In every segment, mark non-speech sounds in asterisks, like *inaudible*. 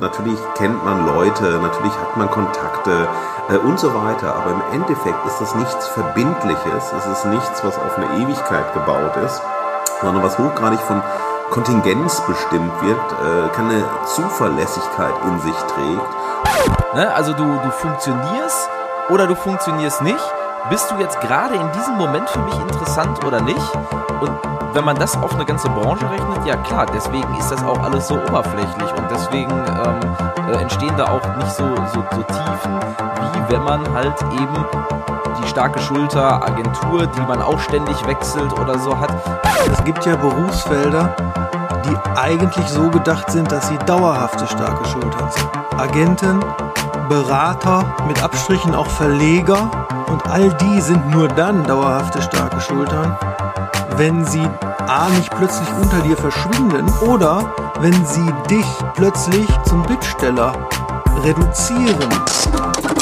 Natürlich kennt man Leute, natürlich hat man Kontakte äh, und so weiter, aber im Endeffekt ist das nichts Verbindliches, es ist nichts, was auf eine Ewigkeit gebaut ist, sondern was hochgradig von Kontingenz bestimmt wird, äh, keine Zuverlässigkeit in sich trägt. Ne? Also du, du funktionierst oder du funktionierst nicht. Bist du jetzt gerade in diesem Moment für mich interessant oder nicht? Und wenn man das auf eine ganze Branche rechnet, ja klar, deswegen ist das auch alles so oberflächlich und deswegen ähm, äh, entstehen da auch nicht so, so, so Tiefen, wie wenn man halt eben die starke Schulter, Agentur, die man auch ständig wechselt oder so hat. Es gibt ja Berufsfelder, die eigentlich so gedacht sind, dass sie dauerhafte starke Schultern sind. Agenten, Berater, mit Abstrichen auch Verleger und all die sind nur dann dauerhafte starke Schultern, wenn sie A nicht plötzlich unter dir verschwinden oder wenn sie dich plötzlich zum Bittsteller reduzieren.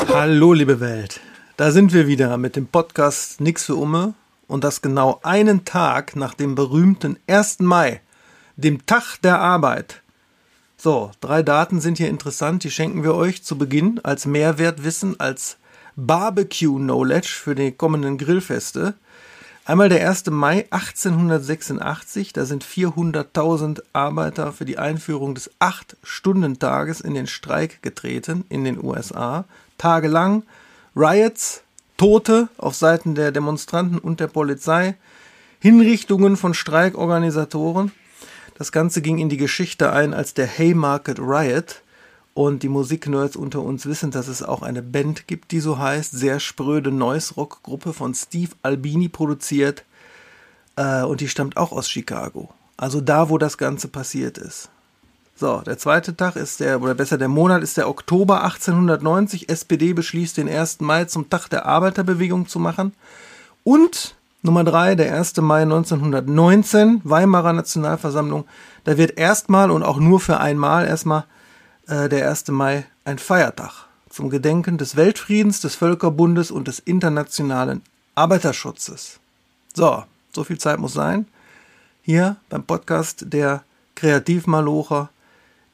Hallo liebe Welt, da sind wir wieder mit dem Podcast Nix für Umme und das genau einen Tag nach dem berühmten 1. Mai, dem Tag der Arbeit. So, drei Daten sind hier interessant, die schenken wir euch zu Beginn als Mehrwertwissen, als Barbecue-Knowledge für die kommenden Grillfeste. Einmal der 1. Mai 1886, da sind 400.000 Arbeiter für die Einführung des 8-Stunden-Tages in den Streik getreten in den USA. Tagelang Riots, Tote auf Seiten der Demonstranten und der Polizei, Hinrichtungen von Streikorganisatoren. Das Ganze ging in die Geschichte ein als der Haymarket Riot. Und die Musiknerds unter uns wissen, dass es auch eine Band gibt, die so heißt. Sehr spröde Noise-Rock-Gruppe von Steve Albini produziert. Äh, und die stammt auch aus Chicago. Also da, wo das Ganze passiert ist. So, der zweite Tag ist der, oder besser der Monat ist der Oktober 1890. SPD beschließt den 1. Mai zum Tag der Arbeiterbewegung zu machen. Und Nummer drei, der 1. Mai 1919, Weimarer Nationalversammlung. Da wird erstmal und auch nur für einmal erstmal äh, der 1. Mai ein Feiertag zum Gedenken des Weltfriedens, des Völkerbundes und des internationalen Arbeiterschutzes. So, so viel Zeit muss sein. Hier beim Podcast der Kreativmalocher,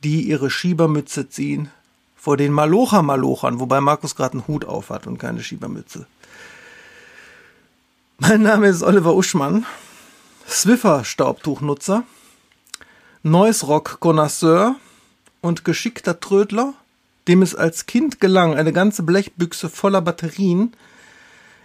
die ihre Schiebermütze ziehen vor den Malocher-Malochern, wobei Markus gerade einen Hut auf hat und keine Schiebermütze. Mein Name ist Oliver Uschmann, Swiffer-Staubtuchnutzer, Noise-Rock-Connoisseur und geschickter Trödler, dem es als Kind gelang, eine ganze Blechbüchse voller Batterien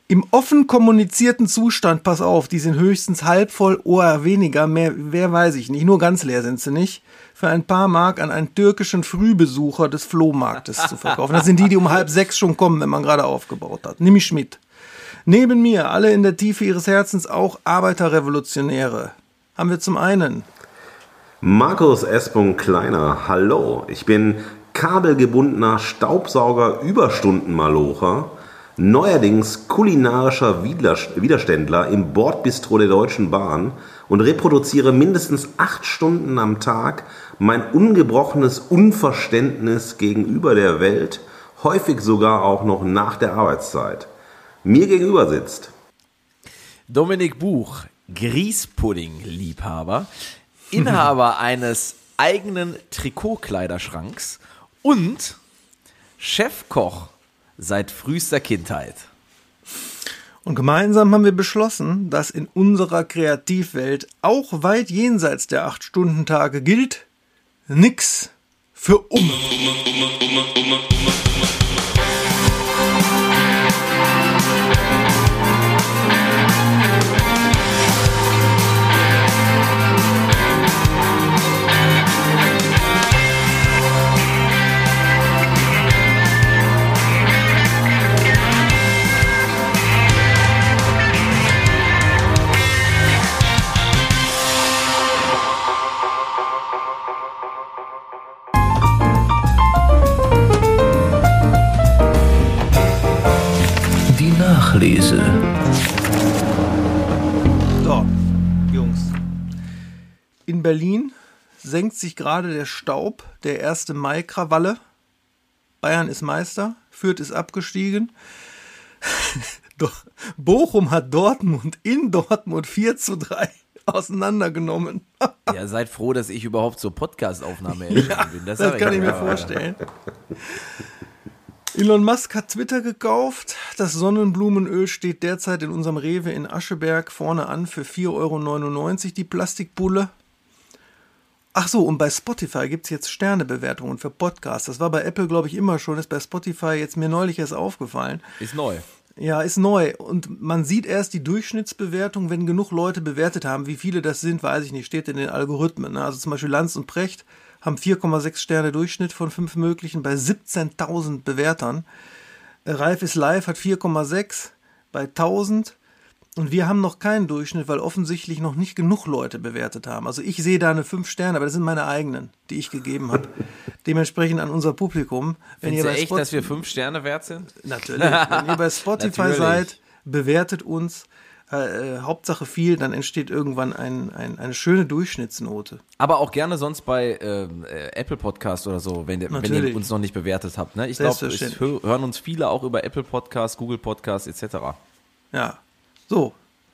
im offen kommunizierten Zustand, pass auf, die sind höchstens halb voll oder weniger, mehr, wer weiß ich nicht, nur ganz leer sind sie nicht, für ein paar Mark an einen türkischen Frühbesucher des Flohmarktes zu verkaufen. Das sind die, die um halb sechs schon kommen, wenn man gerade aufgebaut hat. Nimm mich mit. Neben mir, alle in der Tiefe ihres Herzens auch Arbeiterrevolutionäre, haben wir zum einen Markus S. Kleiner, hallo. Ich bin kabelgebundener Staubsauger-Überstundenmalocher, neuerdings kulinarischer Widerständler im Bordbistro der Deutschen Bahn und reproduziere mindestens acht Stunden am Tag mein ungebrochenes Unverständnis gegenüber der Welt, häufig sogar auch noch nach der Arbeitszeit. Mir gegenüber sitzt Dominik Buch, Grießpudding-Liebhaber, Inhaber *laughs* eines eigenen Trikotkleiderschranks und Chefkoch seit frühester Kindheit. Und gemeinsam haben wir beschlossen, dass in unserer Kreativwelt auch weit jenseits der 8-Stunden-Tage gilt, nix für um. Nachlese. So, Jungs. In Berlin senkt sich gerade der Staub der 1. Mai-Krawalle. Bayern ist Meister, Fürth ist abgestiegen. *laughs* Bochum hat Dortmund in Dortmund 4 zu 3 auseinandergenommen. *laughs* Ja, seid froh, dass ich überhaupt zur Podcast-Aufnahme erschienen bin. Das, sag kann ich mir vorstellen. Elon Musk hat Twitter gekauft. Das Sonnenblumenöl steht derzeit in unserem Rewe in Ascheberg vorne an für 4,99 Euro die Plastikbulle. Ach so, und bei Spotify gibt es jetzt Sternebewertungen für Podcasts. Das war bei Apple, glaube ich, immer schon. Ist bei Spotify jetzt mir neulich erst aufgefallen. Ist neu. Ja, ist neu. Und man sieht erst die Durchschnittsbewertung, wenn genug Leute bewertet haben. Wie viele das sind, weiß ich nicht. Steht in den Algorithmen. ne? Also zum Beispiel Lanz und Precht haben 4,6 Sterne Durchschnitt von fünf möglichen bei 17.000 Bewertern. Ralf ist live hat 4,6 bei 1000. Und wir haben noch keinen Durchschnitt, weil offensichtlich noch nicht genug Leute bewertet haben. Also ich sehe da eine 5 Sterne, aber das sind meine eigenen, die ich gegeben habe. Dementsprechend an unser Publikum. Wenn Findest du bei echt, Spot- dass wir fünf Sterne wert sind? Natürlich. Wenn ihr bei *laughs* Spotify seid, bewertet uns. Äh, Hauptsache viel, dann entsteht irgendwann ein, ein, eine schöne Durchschnittsnote. Aber auch gerne sonst bei ähm, äh, Apple Podcast oder so, wenn, ihr- wenn ihr uns noch nicht bewertet habt. Ne? Ich glaube, hö- hören uns viele auch über Apple Podcast, Google Podcast etc. Ja. So,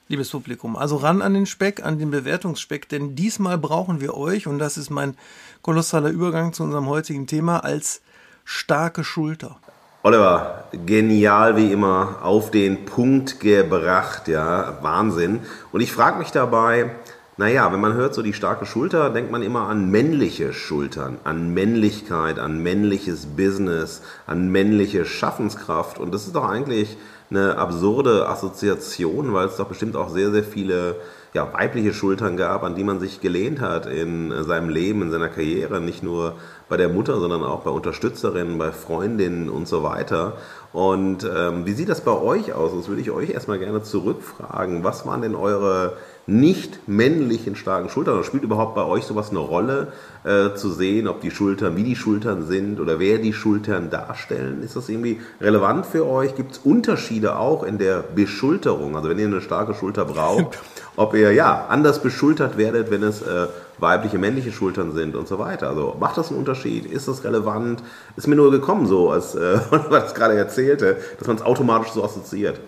liebes Publikum, also ran an den Speck, an den Bewertungsspeck, denn diesmal brauchen wir euch, und das ist mein kolossaler Übergang zu unserem heutigen Thema, als starke Schulter. Oliver, genial wie immer, auf den Punkt gebracht, ja, Wahnsinn. Und ich frage mich dabei, naja, wenn man hört so die starke Schulter, denkt man immer an männliche Schultern, an Männlichkeit, an männliches Business, an männliche Schaffenskraft. Und das ist doch eigentlich eine absurde Assoziation, weil es doch bestimmt auch sehr, sehr viele ja, weibliche Schultern gab, an die man sich gelehnt hat in seinem Leben, in seiner Karriere, nicht nur bei der Mutter, sondern auch bei Unterstützerinnen, bei Freundinnen und so weiter. Und ähm, wie sieht das bei euch aus? Das würde ich euch erstmal gerne zurückfragen. Was waren denn eure nicht männlichen starken Schultern? Oder spielt überhaupt bei euch sowas eine Rolle, äh, zu sehen, ob die Schultern, wie die Schultern sind oder wer die Schultern darstellen? Ist das irgendwie relevant für euch? Gibt es Unterschiede auch in der Beschulterung? Also wenn ihr eine starke Schulter braucht, *laughs* ob ihr ja anders beschultert werdet, wenn es äh, weibliche, männliche Schultern sind und so weiter. Also macht das einen Unterschied? Ist das relevant? Ist mir nur gekommen so, als äh, *laughs* Oliver das gerade erzählte, dass man es automatisch so assoziiert.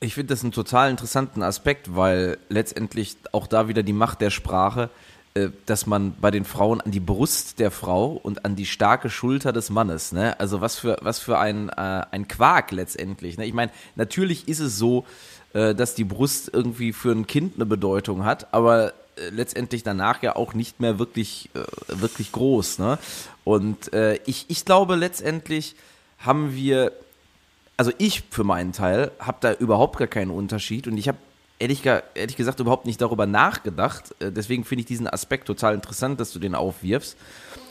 Ich finde das einen total interessanten Aspekt, weil letztendlich auch da wieder die Macht der Sprache, äh, dass man bei den Frauen an die Brust der Frau und an die starke Schulter des Mannes, ne? Also was für was für ein äh, ein Quark letztendlich. Ne? Ich meine, natürlich ist es so, äh, dass die Brust irgendwie für ein Kind eine Bedeutung hat, aber äh, letztendlich danach ja auch nicht mehr wirklich äh, wirklich groß. Ne? Und äh, ich ich glaube letztendlich haben wir also ich für meinen Teil habe da überhaupt gar keinen Unterschied und ich habe ehrlich, ehrlich gesagt überhaupt nicht darüber nachgedacht. Äh, Deswegen finde ich diesen Aspekt total interessant, dass du den aufwirfst.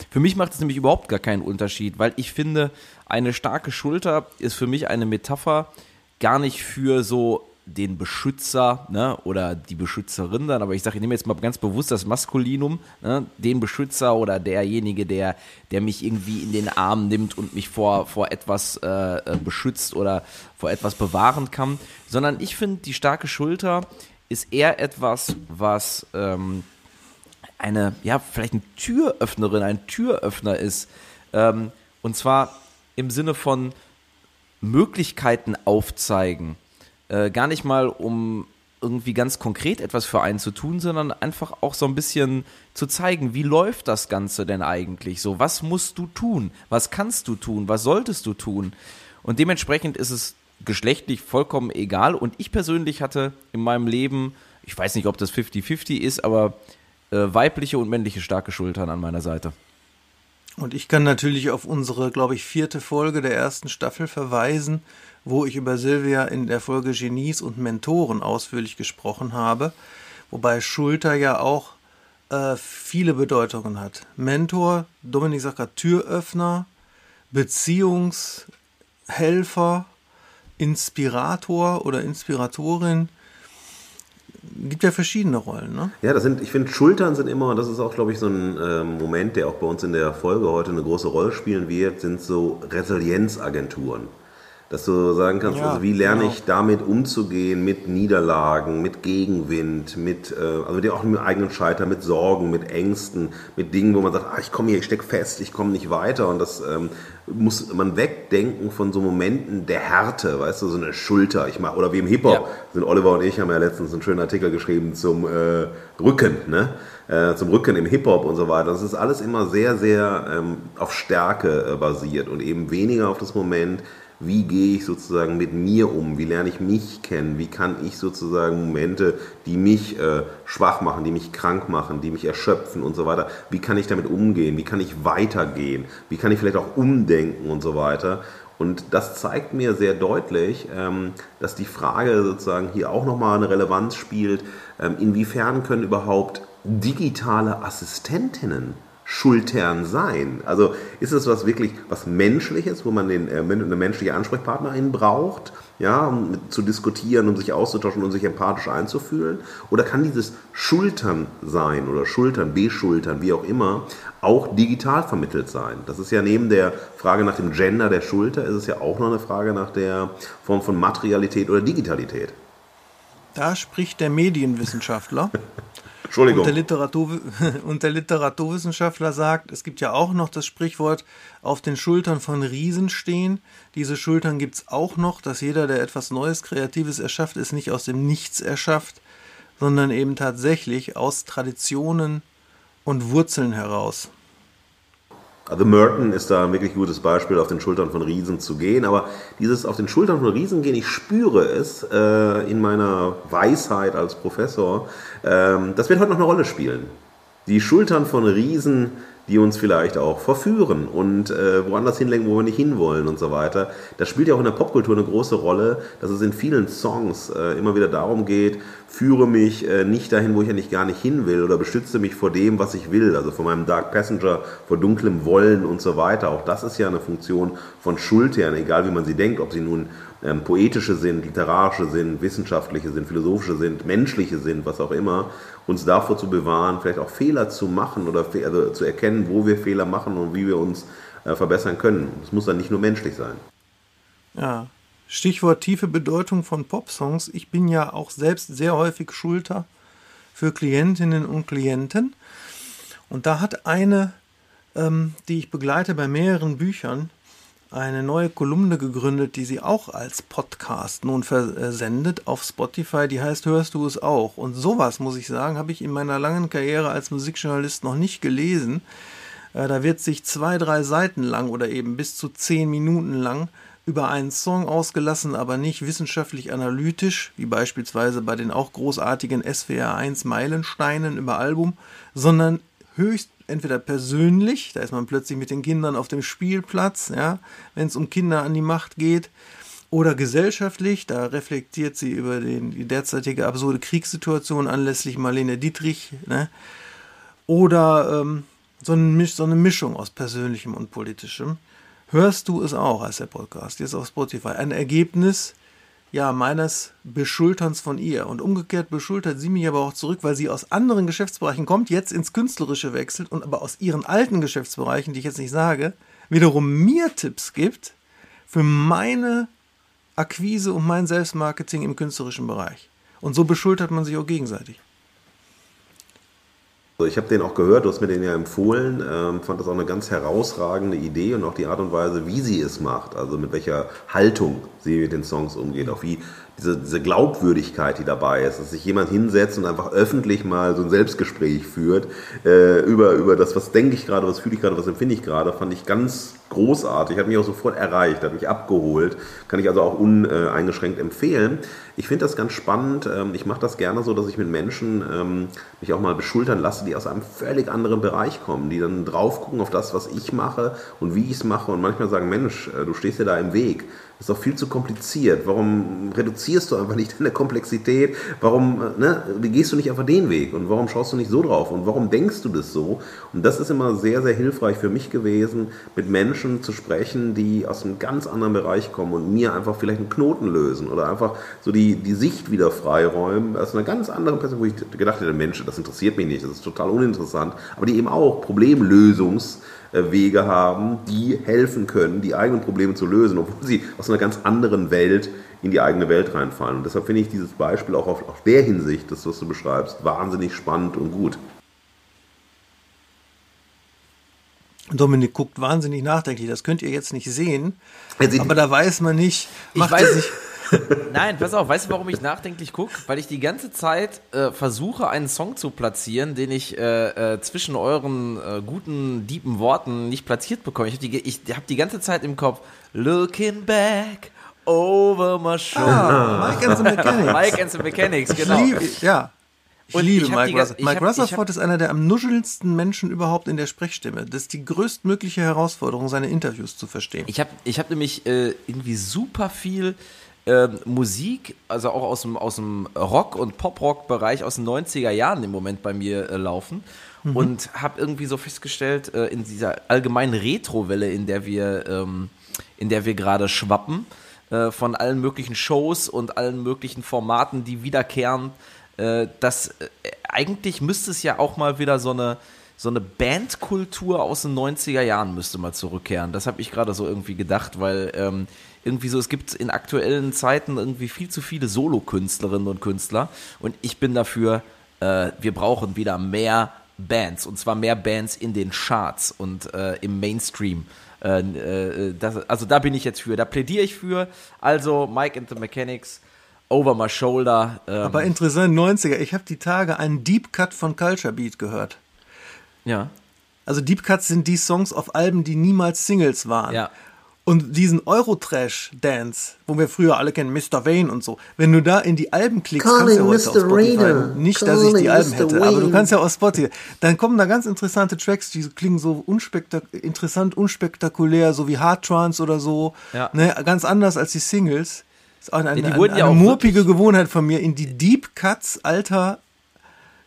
Für mich macht es nämlich überhaupt gar keinen Unterschied, weil ich finde, eine starke Schulter ist für mich eine Metapher gar nicht für so den Beschützer ne, oder die Beschützerin dann, aber ich sage, ich nehme jetzt mal ganz bewusst das Maskulinum, ne, den Beschützer oder derjenige, der, der mich irgendwie in den Arm nimmt und mich vor, vor etwas äh, äh, beschützt oder vor etwas bewahren kann, sondern ich finde, die starke Schulter ist eher etwas, was ähm, eine, ja, vielleicht eine Türöffnerin, ein Türöffner ist. Ähm, und zwar im Sinne von Möglichkeiten aufzeigen. Äh, gar nicht mal, um irgendwie ganz konkret etwas für einen zu tun, sondern einfach auch so ein bisschen zu zeigen, wie läuft das Ganze denn eigentlich so? Was musst du tun? Was kannst du tun? Was solltest du tun? Und dementsprechend ist es geschlechtlich vollkommen egal. Und ich persönlich hatte in meinem Leben, ich weiß nicht, ob das 50-50 ist, aber äh, weibliche und männliche starke Schultern an meiner Seite. Und ich kann natürlich auf unsere, glaube ich, vierte Folge der ersten Staffel verweisen, wo ich über Silvia in der Folge Genies und Mentoren ausführlich gesprochen habe, wobei Schulter ja auch äh, viele Bedeutungen hat. Mentor, Dominik sagt gerade Türöffner, Beziehungshelfer, Inspirator oder Inspiratorin. Gibt ja verschiedene Rollen, ne? Ja, das sind, ich finde, Schultern sind immer, und das ist auch, glaube ich, so ein ähm, Moment, der auch bei uns in der Folge heute eine große Rolle spielen wird, sind so Resilienzagenturen. Dass du sagen kannst, Ja, also wie lerne genau. ich damit umzugehen mit Niederlagen, mit Gegenwind, mit, äh, also mit dem, auch mit eigenen Scheitern, mit Sorgen, mit Ängsten, mit Dingen, wo man sagt, ah, ich komme hier, ich stecke fest, ich komme nicht weiter und das ähm, muss man wegdenken von so Momenten der Härte, weißt du, so eine Schulter, ich mach, oder wie im Hip-Hop, Ja. sind Oliver und ich haben ja letztens einen schönen Artikel geschrieben zum äh, Rücken, ne? Äh, zum Rücken im Hip-Hop und so weiter. Das ist alles immer sehr, sehr ähm, auf Stärke äh, basiert und eben weniger auf das Moment, wie gehe ich sozusagen mit mir um, wie lerne ich mich kennen, wie kann ich sozusagen Momente, die mich äh, schwach machen, die mich krank machen, die mich erschöpfen und so weiter, wie kann ich damit umgehen, wie kann ich weitergehen, wie kann ich vielleicht auch umdenken und so weiter. Und das zeigt mir sehr deutlich, ähm, dass die Frage sozusagen hier auch nochmal eine Relevanz spielt, ähm, inwiefern können überhaupt digitale Assistentinnen Schultern sein? Also ist es was wirklich was Menschliches, wo man den, äh, eine menschliche Ansprechpartnerin braucht, ja, um mit, zu diskutieren, um sich auszutauschen, um sich empathisch einzufühlen? Oder kann dieses Schultern sein oder Schultern, Beschultern, wie auch immer, auch digital vermittelt sein? Das ist ja neben der Frage nach dem Gender der Schulter, ist es ja auch noch eine Frage nach der Form von Materialität oder Digitalität. Da spricht der Medienwissenschaftler. *laughs* Entschuldigung. Und der, Literatur, *laughs* und der Literaturwissenschaftler sagt, es gibt ja auch noch das Sprichwort, auf den Schultern von Riesen stehen. Diese Schultern gibt es auch noch, dass jeder, der etwas Neues, Kreatives erschafft, es nicht aus dem Nichts erschafft, sondern eben tatsächlich aus Traditionen und Wurzeln heraus. Also Merton ist da ein wirklich gutes Beispiel, auf den Schultern von Riesen zu gehen. Aber dieses auf den Schultern von Riesen gehen, ich spüre es äh, in meiner Weisheit als Professor, ähm, das wird heute noch eine Rolle spielen. Die Schultern von Riesen, die uns vielleicht auch verführen und äh, woanders hinlenken, wo wir nicht hinwollen und so weiter. Das spielt ja auch in der Popkultur eine große Rolle, dass es in vielen Songs äh, immer wieder darum geht, führe mich äh, nicht dahin, wo ich eigentlich gar nicht hin will oder beschütze mich vor dem, was ich will, also vor meinem Dark Passenger, vor dunklem Wollen und so weiter. Auch das ist ja eine Funktion von Schultern, egal wie man sie denkt, ob sie nun ähm, poetische sind, literarische sind, wissenschaftliche sind, philosophische sind, menschliche sind, was auch immer, uns davor zu bewahren, vielleicht auch Fehler zu machen oder also zu erkennen, wo wir Fehler machen und wie wir uns äh, verbessern können. Das muss dann nicht nur menschlich sein. Ja. Stichwort tiefe Bedeutung von Popsongs. Ich bin ja auch selbst sehr häufig Schulter für Klientinnen und Klienten. Und da hat eine, ähm, die ich begleite bei mehreren Büchern, eine neue Kolumne gegründet, die sie auch als Podcast nun versendet auf Spotify. Die heißt Hörst du es auch? Und sowas, muss ich sagen, habe ich in meiner langen Karriere als Musikjournalist noch nicht gelesen. Äh, Da wird sich zwei, drei Seiten lang oder eben bis zu zehn Minuten lang über einen Song ausgelassen, aber nicht wissenschaftlich analytisch, wie beispielsweise bei den auch großartigen SWR 1 Meilensteinen über Album, sondern höchst entweder persönlich, da ist man plötzlich mit den Kindern auf dem Spielplatz, ja, wenn es um Kinder an die Macht geht, oder gesellschaftlich, da reflektiert sie über den, die derzeitige absurde Kriegssituation anlässlich Marlene Dietrich, ne, oder ähm, so, eine, Misch- so eine Mischung aus persönlichem und politischem. Hörst du es auch, heißt der Podcast, jetzt auf Spotify. Ein Ergebnis ja, meines Beschulterns von ihr. Und umgekehrt beschultert sie mich aber auch zurück, weil sie aus anderen Geschäftsbereichen kommt, jetzt ins Künstlerische wechselt und aber aus ihren alten Geschäftsbereichen, die ich jetzt nicht sage, wiederum mir Tipps gibt für meine Akquise und mein Selbstmarketing im künstlerischen Bereich. Und so beschultert man sich auch gegenseitig. Also ich habe den auch gehört, du hast mir den ja empfohlen, ähm, fand das auch eine ganz herausragende Idee und auch die Art und Weise, wie sie es macht, also mit welcher Haltung sie mit den Songs umgeht, auch wie diese, diese Glaubwürdigkeit, die dabei ist, dass sich jemand hinsetzt und einfach öffentlich mal so ein Selbstgespräch führt äh, über, über das, was denke ich gerade, was fühle ich gerade, was empfinde ich gerade, fand ich ganz großartig, hat mich auch sofort erreicht, hat mich abgeholt, kann ich also auch uneingeschränkt empfehlen. Ich finde das ganz spannend, ähm, ich mache das gerne so, dass ich mit Menschen ähm, mich auch mal beschultern lasse, die aus einem völlig anderen Bereich kommen, die dann drauf gucken auf das, was ich mache und wie ich es mache und manchmal sagen, Mensch, äh, du stehst dir da im Weg. Ist doch viel zu kompliziert. Warum reduzierst du einfach nicht deine Komplexität? Warum äh, ne, gehst du nicht einfach den Weg? Und warum schaust du nicht so drauf? Und warum denkst du das so? Und das ist immer sehr, sehr hilfreich für mich gewesen, mit Menschen zu sprechen, die aus einem ganz anderen Bereich kommen und mir einfach vielleicht einen Knoten lösen oder einfach so die, die Sicht wieder freiräumen aus einer ganz anderen Perspektive, wo ich gedacht hätte, Mensch, das interessiert mich nicht, das ist total uninteressant, aber die eben auch Problemlösungswege haben, die helfen können, die eigenen Probleme zu lösen, obwohl sie aus einer ganz anderen Welt in die eigene Welt reinfallen. Und deshalb finde ich dieses Beispiel auch auf, auf der Hinsicht, das was du beschreibst, wahnsinnig spannend und gut. Dominik guckt wahnsinnig nachdenklich. Das könnt ihr jetzt nicht sehen. Aber da weiß man nicht. Ich macht weiß sich. Nein, pass auf, weißt du, warum ich nachdenklich gucke? Weil ich die ganze Zeit äh, versuche, einen Song zu platzieren, den ich äh, äh, zwischen euren äh, guten, deepen Worten nicht platziert bekomme. Ich habe die, ich hab die ganze Zeit im Kopf, looking back over my shoulder. Ah, Mike and the *laughs* Mechanics. Mike and the Mechanics, genau. Ich liebe, ja. Ich Und liebe ich Mike Rutherford. Mike Rutherford ist einer der am nuschelndsten Menschen überhaupt in der Sprechstimme. Das ist die größtmögliche Herausforderung, seine Interviews zu verstehen. Ich habe ich hab nämlich äh, irgendwie super viel ähm, Musik, also auch aus dem, aus dem Rock- und Pop-Rock-Bereich aus den 90er Jahren im Moment bei mir äh, laufen. Und habe irgendwie so festgestellt, äh, in dieser allgemeinen Retro-Welle, in der wir, ähm, in der wir gerade schwappen, äh, von allen möglichen Shows und allen möglichen Formaten, die wiederkehren, äh, dass äh, eigentlich müsste es ja auch mal wieder so eine so eine Bandkultur aus den 90er Jahren müsste mal zurückkehren. Das habe ich gerade so irgendwie gedacht, weil ähm, irgendwie so, es gibt in aktuellen Zeiten irgendwie viel zu viele Solokünstlerinnen und Künstler und ich bin dafür, äh, wir brauchen wieder mehr Bands und zwar mehr Bands in den Charts und äh, im Mainstream. Äh, äh, das, also da bin ich jetzt für, da plädiere ich für. Also Mike and the Mechanics, Over My Shoulder. Ähm, Aber interessant, 90er. Ich habe die Tage einen Deep Cut von Culture Beat gehört. ja, Also Deep Cuts sind die Songs auf Alben, die niemals Singles waren. Ja. Und diesen Eurotrash-Dance, wo wir früher alle kennen, Mr. Vane und so, wenn du da in die Alben klickst, kannst du ja Calling heute auf Mr. Spotify, Rainer. nicht, dass ich die Calling Alben Mr. hätte, aber du Wayne. kannst ja auf Spotify, dann kommen da ganz interessante Tracks, die klingen so unspektak interessant, unspektakulär, so wie Hard Trance oder so, Ja. ne, ganz anders als die Singles. Ist auch eine, die eine, wurden eine, ja auch murpige Gewohnheit von mir, in die Deep Cuts alter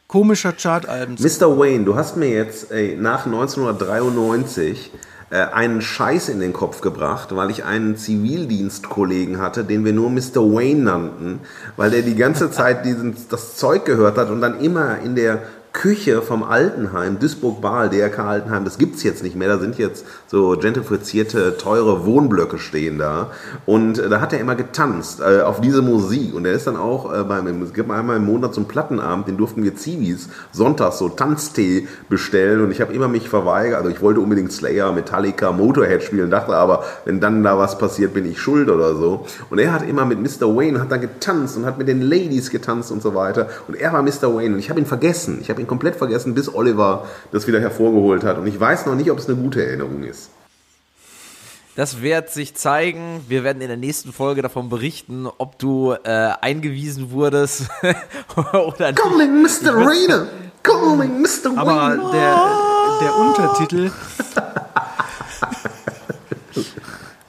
komischer Chartalben zu Mr. Wayne, du hast mir jetzt ey, nach 1993 äh, einen Scheiß in den Kopf gebracht, weil ich einen Zivildienstkollegen hatte, den wir nur Mr. Wayne nannten, weil der die ganze Zeit diesen, das Zeug gehört hat und dann immer in der Küche vom Altenheim, Duisburg-Baal, DRK Altenheim, das gibt's jetzt nicht mehr, da sind jetzt so gentrifizierte, teure Wohnblöcke stehen da. Und äh, da hat er immer getanzt äh, auf diese Musik. Und er ist dann auch äh, beim, es gibt einmal im Monat einen Plattenabend, den durften wir Zivis sonntags so Tanztee bestellen. Und ich habe immer mich verweigert, also ich wollte unbedingt Slayer, Metallica, Motorhead spielen, dachte aber, wenn dann da was passiert, bin ich schuld oder so. Und er hat immer mit Mr. Wayne, hat dann getanzt und hat mit den Ladies getanzt und so weiter. Und er war Mr. Wayne und ich habe ihn vergessen, ich habe ihn komplett vergessen, bis Oliver das wieder hervorgeholt hat und ich weiß noch nicht, ob es eine gute Erinnerung ist. Das wird sich zeigen. Wir werden in der nächsten Folge davon berichten, ob du äh, eingewiesen wurdest *laughs* oder nicht. Calling Mr. Rainer! Calling Mr. Aber Wayne! der, der Untertitel.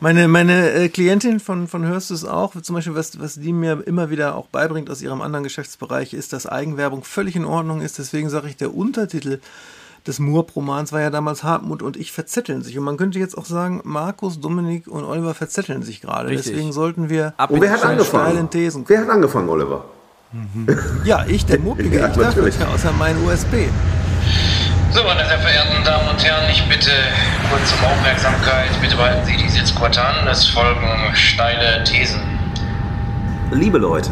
Meine, meine äh, Klientin von, von Hörst es auch, zum Beispiel, was, was die mir immer wieder auch beibringt aus ihrem anderen Geschäftsbereich, ist, dass Eigenwerbung völlig in Ordnung ist. Deswegen sage ich, der Untertitel des Moorp-Romans war ja damals Hartmut und ich verzetteln sich. Und man könnte jetzt auch sagen, Markus, Dominik und Oliver verzetteln sich gerade. Richtig. Deswegen sollten wir Ab Und wer hat angefangen? Thesen. Wer hat angefangen, Oliver? Ja, ich, der Muppige. *laughs* Ja, ich dachte, natürlich. ja, außer mein USB. So, meine sehr verehrten Damen und Herren, ich bitte kurz um Aufmerksamkeit. Bitte behalten Sie die Sitzquote an. Es folgen steile Thesen. Liebe Leute,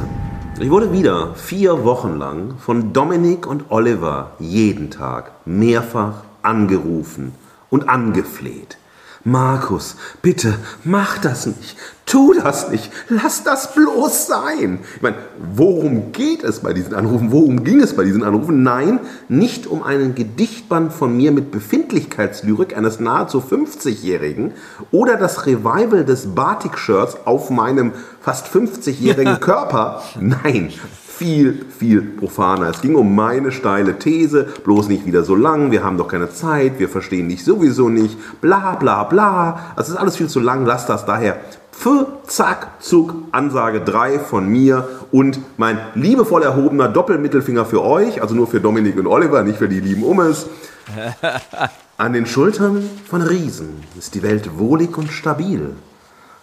ich wurde wieder vier Wochen lang von Dominik und Oliver jeden Tag mehrfach angerufen und angefleht. Markus, bitte mach das nicht. Tu das nicht. Lass das bloß sein. Ich meine, worum geht es bei diesen Anrufen? Worum ging es bei diesen Anrufen? Nein, nicht um einen Gedichtband von mir mit Befindlichkeitslyrik eines nahezu 50-Jährigen oder das Revival des Batik-Shirts auf meinem fast 50-jährigen Körper. Nein, viel, viel profaner. Es ging um meine steile These, bloß nicht wieder so lang, wir haben doch keine Zeit, wir verstehen dich sowieso nicht, bla bla bla. Es ist alles viel zu lang, lass das daher. Pf, zack, zuck, Ansage 3 von mir und mein liebevoll erhobener Doppelmittelfinger für euch, also nur für Dominik und Oliver, nicht für die lieben Ummes. *laughs* An den Schultern von Riesen ist die Welt wohlig und stabil,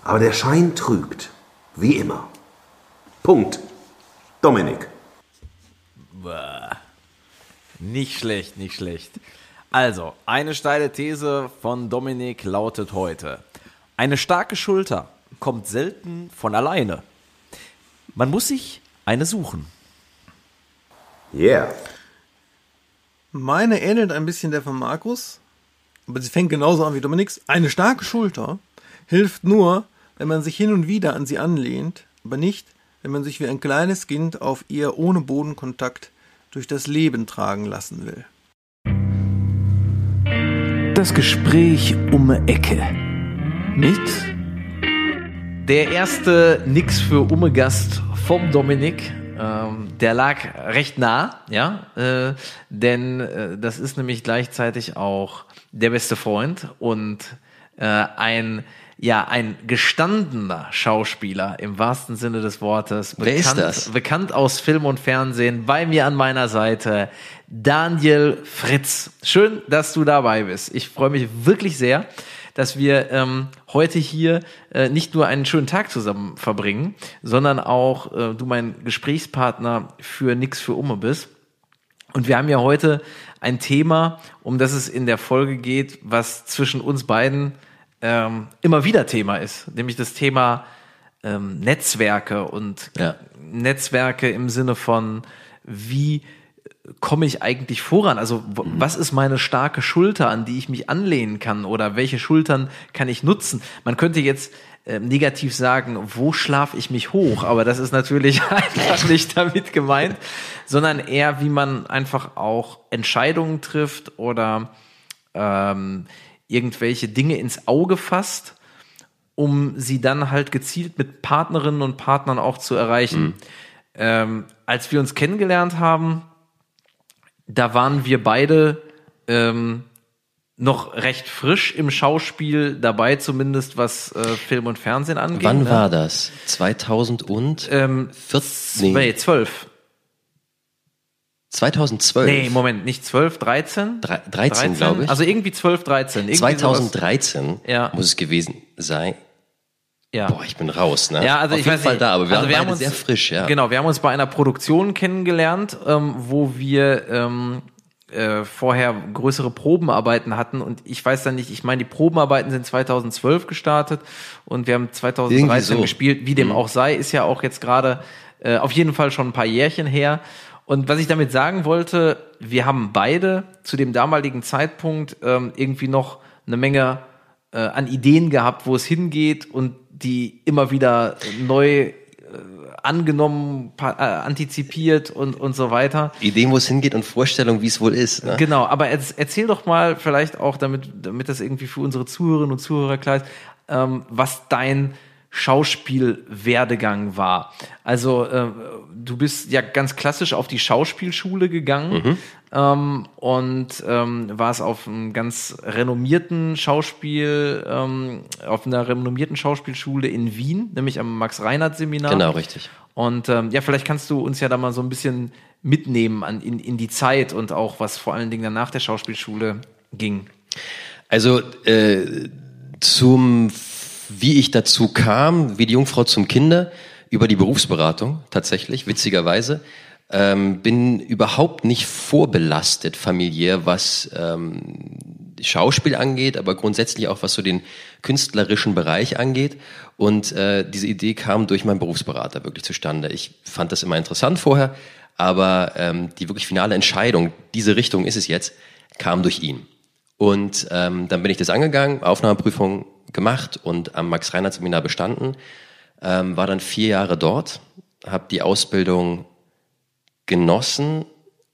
aber der Schein trügt, wie immer. Punkt. Dominik. Nicht schlecht, nicht schlecht. Also, eine steile These von Dominik lautet heute. Eine starke Schulter kommt selten von alleine. Man muss sich eine suchen. Yeah. Meine ähnelt ein bisschen der von Markus, aber sie fängt genauso an wie Dominiks. Eine starke Schulter hilft nur, wenn man sich hin und wieder an sie anlehnt, aber nicht, wenn man sich wie ein kleines Kind auf ihr ohne Bodenkontakt durch das Leben tragen lassen will. Das Gespräch um die Ecke. Mit Der erste Nix für Umme Gast vom Dominik, ähm, der lag recht nah, ja, äh, denn äh, das ist nämlich gleichzeitig auch der beste Freund und äh, ein ja ein gestandener Schauspieler im wahrsten Sinne des Wortes, Wer ist bekannt, das? bekannt aus Film und Fernsehen, bei mir an meiner Seite Daniel Fritz. Schön, dass du dabei bist. Ich freue mich wirklich sehr, dass wir ähm, heute hier äh, nicht nur einen schönen Tag zusammen verbringen, sondern auch äh, du mein Gesprächspartner für Nix für Umme bist. Und wir haben ja heute ein Thema, um das es in der Folge geht, was zwischen uns beiden ähm, immer wieder Thema ist, nämlich das Thema ähm, Netzwerke und Ja. Netzwerke im Sinne von, wie komme ich eigentlich voran? Also w- was ist meine starke Schulter, an die ich mich anlehnen kann oder welche Schultern kann ich nutzen? Man könnte jetzt äh, negativ sagen, wo schlafe ich mich hoch? Aber das ist natürlich *laughs* einfach nicht damit gemeint, sondern eher, wie man einfach auch Entscheidungen trifft oder ähm, irgendwelche Dinge ins Auge fasst, um sie dann halt gezielt mit Partnerinnen und Partnern auch zu erreichen. Ähm, als wir uns kennengelernt haben, da waren wir beide ähm, noch recht frisch im Schauspiel dabei, zumindest was äh, Film und Fernsehen angeht. Wann ne? war das? 2000 und Ähm, 14, nee, nee, 12. 2012. Nee, Moment, nicht 12, 13? Drei- 13, glaube ich. Also irgendwie 12, 13. Irgendwie sowas. 2013 Ja. muss es gewesen sein. Ja. Boah, ich bin raus, ne? Ja, also Auf ich jeden weiß Fall nicht. da, aber wir also waren haben uns, sehr frisch, ja. Genau, wir haben uns bei einer Produktion kennengelernt, ähm, wo wir ähm, äh, vorher größere Probenarbeiten hatten und ich weiß dann nicht, ich meine, die Probenarbeiten sind 2012 gestartet und wir haben 2013 Irgendwie so. Mhm. gespielt, wie dem auch sei, ist ja auch jetzt gerade äh, auf jeden Fall schon ein paar Jährchen her. Und was ich damit sagen wollte, wir haben beide zu dem damaligen Zeitpunkt ähm, irgendwie noch eine Menge äh, an Ideen gehabt, wo es hingeht und die immer wieder neu äh, angenommen, äh, antizipiert und, und so weiter. Ideen, wo es hingeht und Vorstellungen, wie es wohl ist. Ne? Genau, aber erz- erzähl doch mal vielleicht auch, damit, damit das irgendwie für unsere Zuhörerinnen und Zuhörer klar ist, ähm, was dein Schauspielwerdegang war. Also äh, du bist ja ganz klassisch auf die Schauspielschule gegangen ähm, und ähm, warst auf einem ganz renommierten Schauspiel, ähm, auf einer renommierten Schauspielschule in Wien, nämlich am Max-Reinhardt-Seminar. Genau, richtig. Und ähm, ja, vielleicht kannst du uns ja da mal so ein bisschen mitnehmen an, in, in die Zeit und auch was vor allen Dingen dann nach der Schauspielschule ging. Also äh, zum, wie ich dazu kam, wie die Jungfrau zum Kinder, über die Berufsberatung tatsächlich, witzigerweise. Ähm, bin überhaupt nicht vorbelastet familiär, was ähm, Schauspiel angeht, aber grundsätzlich auch was so den künstlerischen Bereich angeht. Und äh, diese Idee kam durch meinen Berufsberater wirklich zustande. Ich fand das immer interessant vorher, aber ähm, die wirklich finale Entscheidung, diese Richtung ist es jetzt, kam durch ihn. Und ähm, dann bin ich das angegangen, Aufnahmeprüfung gemacht und am Max-Reinhardt-Seminar bestanden. Ähm, war dann vier Jahre dort, habe die Ausbildung genossen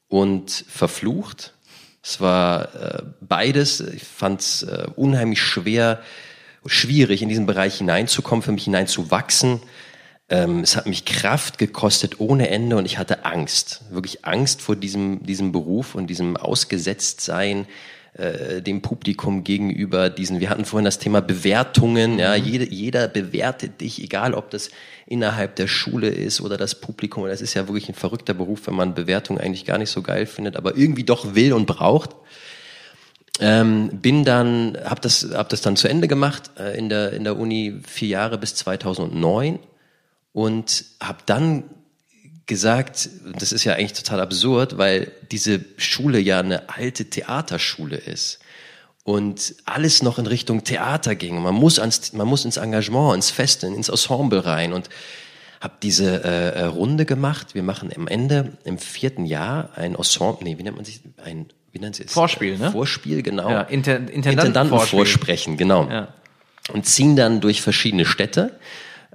und verflucht. Es war äh, beides. Ich fand es äh, unheimlich schwer, schwierig in diesen Bereich hineinzukommen, für mich hineinzuwachsen. Ähm, es hat mich Kraft gekostet ohne Ende und ich hatte Angst, wirklich Angst vor diesem, diesem Beruf und diesem Ausgesetztsein äh, dem Publikum gegenüber diesen, wir hatten vorhin das Thema Bewertungen, ja, jede, jeder bewertet dich, egal ob das innerhalb der Schule ist oder das Publikum, das ist ja wirklich ein verrückter Beruf, wenn man Bewertungen eigentlich gar nicht so geil findet, aber irgendwie doch will und braucht. Ähm, bin dann, habe das, hab das dann zu Ende gemacht äh, in, der, in der Uni vier Jahre bis 2009 und habe dann gesagt, das ist ja eigentlich total absurd, weil diese Schule ja eine alte Theaterschule ist und alles noch in Richtung Theater ging. Man muss, ans, man muss ins Engagement, ins Fest, ins Ensemble rein und habe diese äh, äh, Runde gemacht. Wir machen am Ende im vierten Jahr ein Ensemble, nee, wie nennt man sich, ein wie nennt sie es? Vorspiel, ne? Vorspiel, genau. Ja, Inter Intendanten- Intendanten genau. Ja. Und ziehen dann durch verschiedene Städte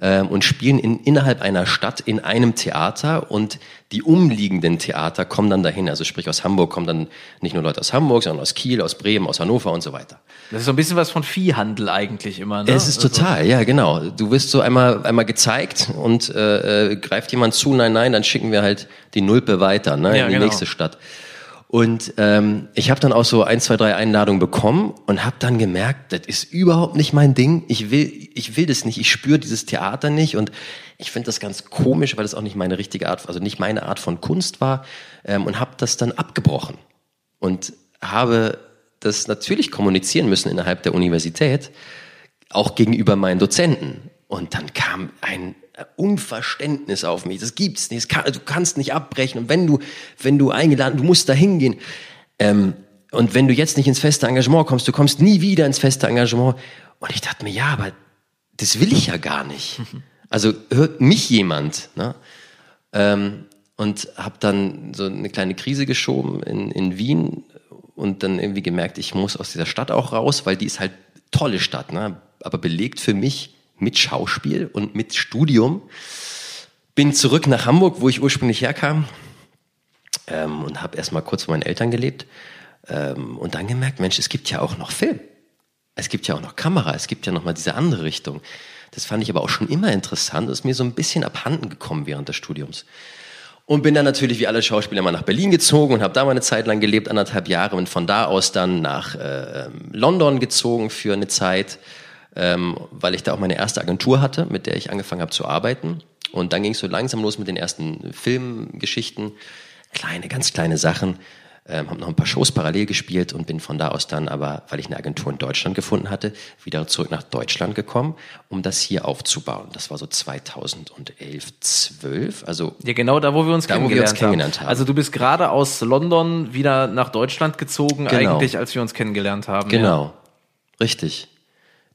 ähm, und spielen in, innerhalb einer Stadt in einem Theater und die umliegenden Theater kommen dann dahin. Also sprich aus Hamburg kommen dann nicht nur Leute aus Hamburg, sondern aus Kiel, aus Bremen, aus Hannover und so weiter. Das ist so ein bisschen was von Viehhandel eigentlich immer. Ne? Es ist total, ja genau. Du wirst so einmal einmal gezeigt und äh, äh, greift jemand zu, nein, nein, dann schicken wir halt die Nulpe weiter, ne, Ja, in die genau. nächste Stadt. Und ähm, ich habe dann auch so ein, zwei, drei Einladungen bekommen und habe dann gemerkt, das ist überhaupt nicht mein Ding. Ich will, ich will das nicht. Ich spüre dieses Theater nicht und ich finde das ganz komisch, weil das auch nicht meine richtige Art, also nicht meine Art von Kunst war ähm, und habe das dann abgebrochen und habe das natürlich kommunizieren müssen innerhalb der Universität, auch gegenüber meinen Dozenten. Und dann kam ein Unverständnis auf mich. Das gibt's nicht. Das kann, du kannst nicht abbrechen. Und wenn du, wenn du eingeladen, du musst da hingehen. Ähm, und wenn du jetzt nicht ins feste Engagement kommst, du kommst nie wieder ins feste Engagement. Und ich dachte mir, ja, aber das will ich ja gar nicht. *laughs* Also hört mich jemand. Ne? Ähm, und habe dann so eine kleine Krise geschoben in, in Wien und dann irgendwie gemerkt, ich muss aus dieser Stadt auch raus, weil die ist halt tolle Stadt, ne? aber belegt für mich mit Schauspiel und mit Studium. Bin zurück nach Hamburg, wo ich ursprünglich herkam ähm, und habe erstmal kurz bei meinen Eltern gelebt ähm, und dann gemerkt, Mensch, es gibt ja auch noch Film. Es gibt ja auch noch Kamera, es gibt ja noch mal diese andere Richtung. Das fand ich aber auch schon immer interessant und ist mir so ein bisschen abhanden gekommen während des Studiums. Und bin dann natürlich wie alle Schauspieler mal nach Berlin gezogen und habe da mal eine Zeit lang gelebt, anderthalb Jahre und von da aus dann nach äh, ähm, London gezogen für eine Zeit, ähm, weil ich da auch meine erste Agentur hatte, mit der ich angefangen habe zu arbeiten. Und dann ging es so langsam los mit den ersten Filmgeschichten, kleine, ganz kleine Sachen. Ähm, habe noch ein paar Shows parallel gespielt und bin von da aus dann aber, weil ich eine Agentur in Deutschland gefunden hatte, wieder zurück nach Deutschland gekommen, um das hier aufzubauen. Das war so 2011, 12, also Ja, genau da, wo wir uns, Da, wo wir kennengelernt, uns kennengelernt haben. Also du bist gerade aus London wieder nach Deutschland gezogen, Genau. eigentlich, als wir uns kennengelernt haben. Genau, richtig.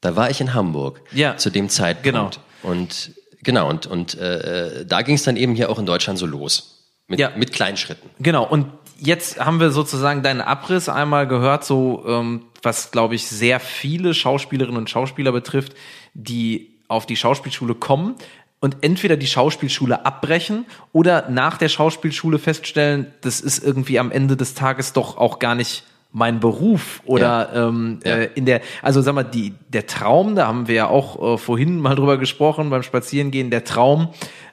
Da war ich in Hamburg Ja. zu dem Zeitpunkt. Und genau, und, und äh, da ging es dann eben hier auch in Deutschland so los. Mit, Ja. mit kleinen Schritten. Genau, und jetzt haben wir sozusagen deinen Abriss einmal gehört, so ähm, was, glaube ich, sehr viele Schauspielerinnen und Schauspieler betrifft, die auf die Schauspielschule kommen und entweder die Schauspielschule abbrechen oder nach der Schauspielschule feststellen, das ist irgendwie am Ende des Tages doch auch gar nicht mein Beruf oder ähm, Ja. äh, in der, also sag mal, die, der Traum, da haben wir ja auch äh, vorhin mal drüber gesprochen beim Spazierengehen, der Traum,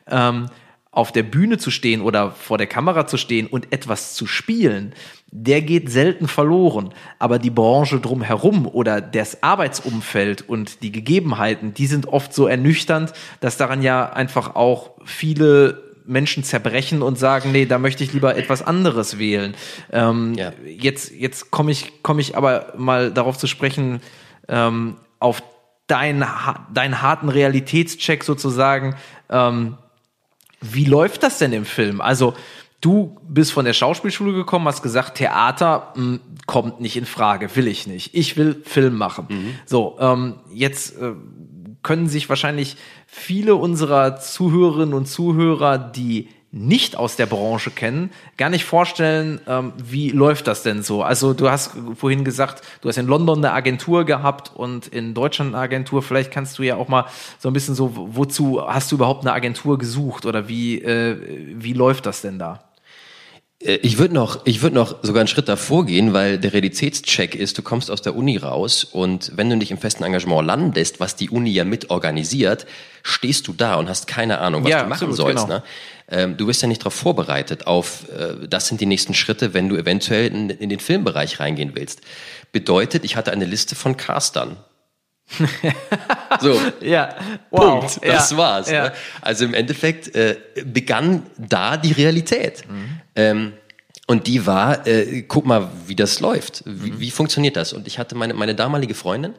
ähm, auf der Bühne zu stehen oder vor der Kamera zu stehen und etwas zu spielen, der geht selten verloren. Aber die Branche drumherum oder das Arbeitsumfeld und die Gegebenheiten, die sind oft so ernüchternd, dass daran ja einfach auch viele Menschen zerbrechen und sagen, nee, da möchte ich lieber etwas anderes wählen. Ähm, Ja. Jetzt, jetzt komme ich, komme ich aber mal darauf zu sprechen, ähm, auf deinen, deinen harten Realitätscheck sozusagen. Ähm, wie läuft das denn im Film? Also, du bist von der Schauspielschule gekommen, hast gesagt, Theater mh, kommt nicht in Frage, will ich nicht. Ich will Film machen. So, ähm, jetzt äh, können sich wahrscheinlich viele unserer Zuhörerinnen und Zuhörer, die nicht aus der Branche kennen, gar nicht vorstellen, ähm, wie läuft das denn so? Also du hast vorhin gesagt, du hast in London eine Agentur gehabt und in Deutschland eine Agentur. Vielleicht kannst du ja auch mal so ein bisschen so, wozu hast du überhaupt eine Agentur gesucht oder wie, äh, wie läuft das denn da? Äh, Ich würde noch, ich würde noch sogar einen Schritt davor gehen, weil der Realitätscheck ist, du kommst aus der Uni raus und wenn du nicht im festen Engagement landest, was die Uni ja mit organisiert, stehst du da und hast keine Ahnung, was Ja, du machen absolut, sollst. genau. Ne? Ähm, du bist ja nicht darauf vorbereitet auf, äh, das sind die nächsten Schritte, wenn du eventuell in, in den Filmbereich reingehen willst. Bedeutet, ich hatte eine Liste von Castern. *laughs* so, Ja, Punkt. Das war's. Ja. Ne? Also im Endeffekt äh, begann da die Realität. Mhm. Ähm, Und die war, äh, guck mal, wie das läuft. Wie, wie funktioniert das? Und ich hatte meine, meine damalige Freundin,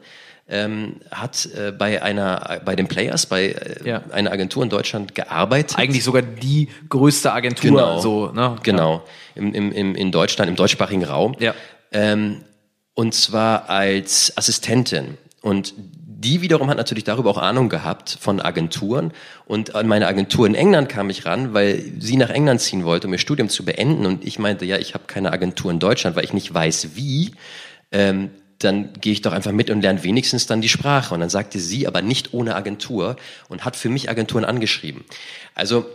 ähm, hat äh, bei einer bei den Players bei äh, Ja. einer Agentur in Deutschland gearbeitet. Eigentlich sogar die größte Agentur. genau, So, ne? genau im, im, im, in Deutschland im deutschsprachigen Raum. Ja. Ähm, und zwar als Assistentin. Und die wiederum hat natürlich darüber auch Ahnung gehabt von Agenturen. Und an meine Agentur in England kam ich ran, weil sie nach England ziehen wollte, um ihr Studium zu beenden. Und ich meinte, ja, ich habe keine Agentur in Deutschland, weil ich nicht weiß, wie. Ähm, dann gehe ich doch einfach mit und lerne wenigstens dann die Sprache. Und dann sagte sie, aber nicht ohne Agentur und hat für mich Agenturen angeschrieben. Also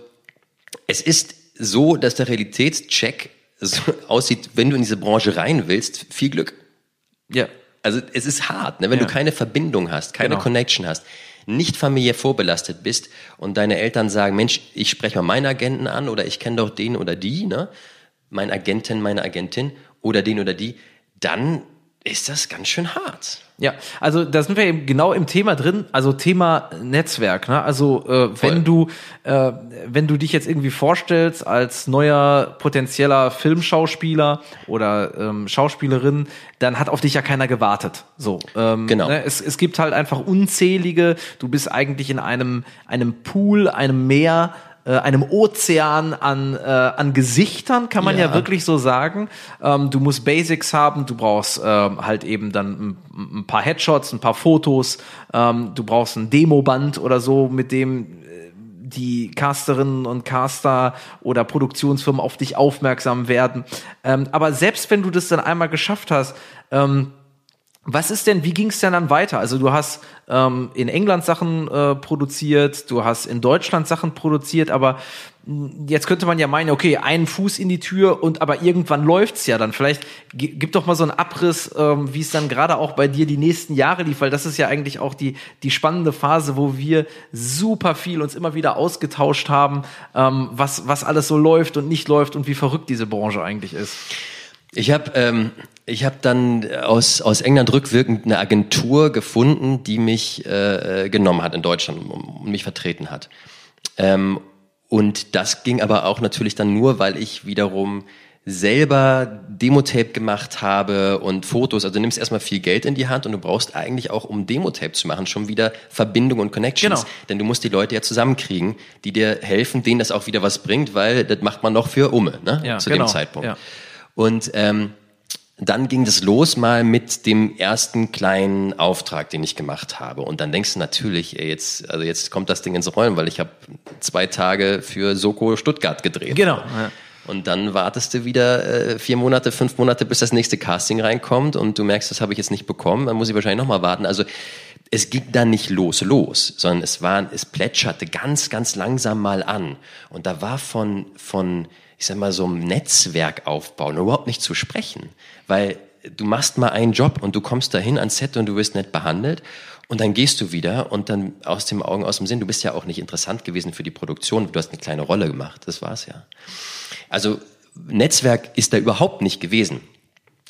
es ist so, dass der Realitätscheck so *laughs* aussieht, wenn du in diese Branche rein willst, viel Glück. Ja. Also es ist hart, ne? wenn Ja. du keine Verbindung hast, keine Genau. Connection hast, nicht familiär vorbelastet bist und deine Eltern sagen, Mensch, ich spreche mal meinen Agenten an oder ich kenne doch den oder die, ne? mein Agentin, meine Agentin oder den oder die, dann ist das ganz schön hart. Ja, also da sind wir eben genau im Thema drin, also Thema Netzwerk. Ne? Also äh, wenn du äh, wenn du dich jetzt irgendwie vorstellst als neuer potenzieller Filmschauspieler oder ähm, Schauspielerin, dann hat auf dich ja keiner gewartet. So, ähm, Genau. Ne? Es, es gibt halt einfach unzählige. Du bist eigentlich in einem einem Pool, einem Meer äh, einem Ozean an, äh, an Gesichtern, kann man ja, Ja. wirklich so sagen. Ähm, du musst Basics haben, du brauchst ähm, halt eben dann ein, ein paar Headshots, ein paar Fotos, ähm, du brauchst ein Demoband oder so, mit dem äh, die Casterinnen und Caster oder Produktionsfirmen auf dich aufmerksam werden. Ähm, aber selbst wenn du das dann einmal geschafft hast, ähm, was ist denn, wie ging es denn dann weiter? Also du hast ähm, in England Sachen äh, produziert, du hast in Deutschland Sachen produziert, aber mh, jetzt könnte man ja meinen, okay, einen Fuß in die Tür und aber irgendwann läuft's ja dann. Vielleicht gi- gib doch mal so einen Abriss, ähm, wie es dann gerade auch bei dir die nächsten Jahre lief, weil das ist ja eigentlich auch die, die spannende Phase, wo wir super viel uns immer wieder ausgetauscht haben, ähm, was, was alles so läuft und nicht läuft und wie verrückt diese Branche eigentlich ist. Ich habe ähm, ich hab dann aus, aus England rückwirkend eine Agentur gefunden, die mich äh, genommen hat in Deutschland und und mich vertreten hat. Ähm, und das ging aber auch natürlich dann nur, weil ich wiederum selber Demotape gemacht habe und Fotos. Also du nimmst erstmal viel Geld in die Hand und du brauchst eigentlich auch, um Demotape zu machen, schon wieder Verbindung und Connections. Genau. Denn du musst die Leute ja zusammenkriegen, die dir helfen, denen das auch wieder was bringt, weil das macht man noch für Umme, ne? Ja, zu genau. dem Zeitpunkt. Ja. Und ähm, dann ging das los mal mit dem ersten kleinen Auftrag, den ich gemacht habe. Und dann denkst du natürlich, ey, jetzt, also jetzt kommt das Ding ins Rollen, weil ich habe zwei Tage für Soko Stuttgart gedreht. Genau. Ja. Und dann wartest du wieder äh, vier Monate, fünf Monate, bis das nächste Casting reinkommt und du merkst, das habe ich jetzt nicht bekommen, dann muss ich wahrscheinlich nochmal warten. Also es ging dann nicht los, los, sondern es war, es plätscherte ganz, ganz langsam mal an. Und da war von, von, ich sag mal, so einem Netzwerkaufbau noch überhaupt nicht zu sprechen. Weil du machst mal einen Job und du kommst dahin ans Set und du wirst nett behandelt. Und dann gehst du wieder und dann aus dem Augen, aus dem Sinn, du bist ja auch nicht interessant gewesen für die Produktion, du hast eine kleine Rolle gemacht, das war's ja. Also Netzwerk ist da überhaupt nicht gewesen.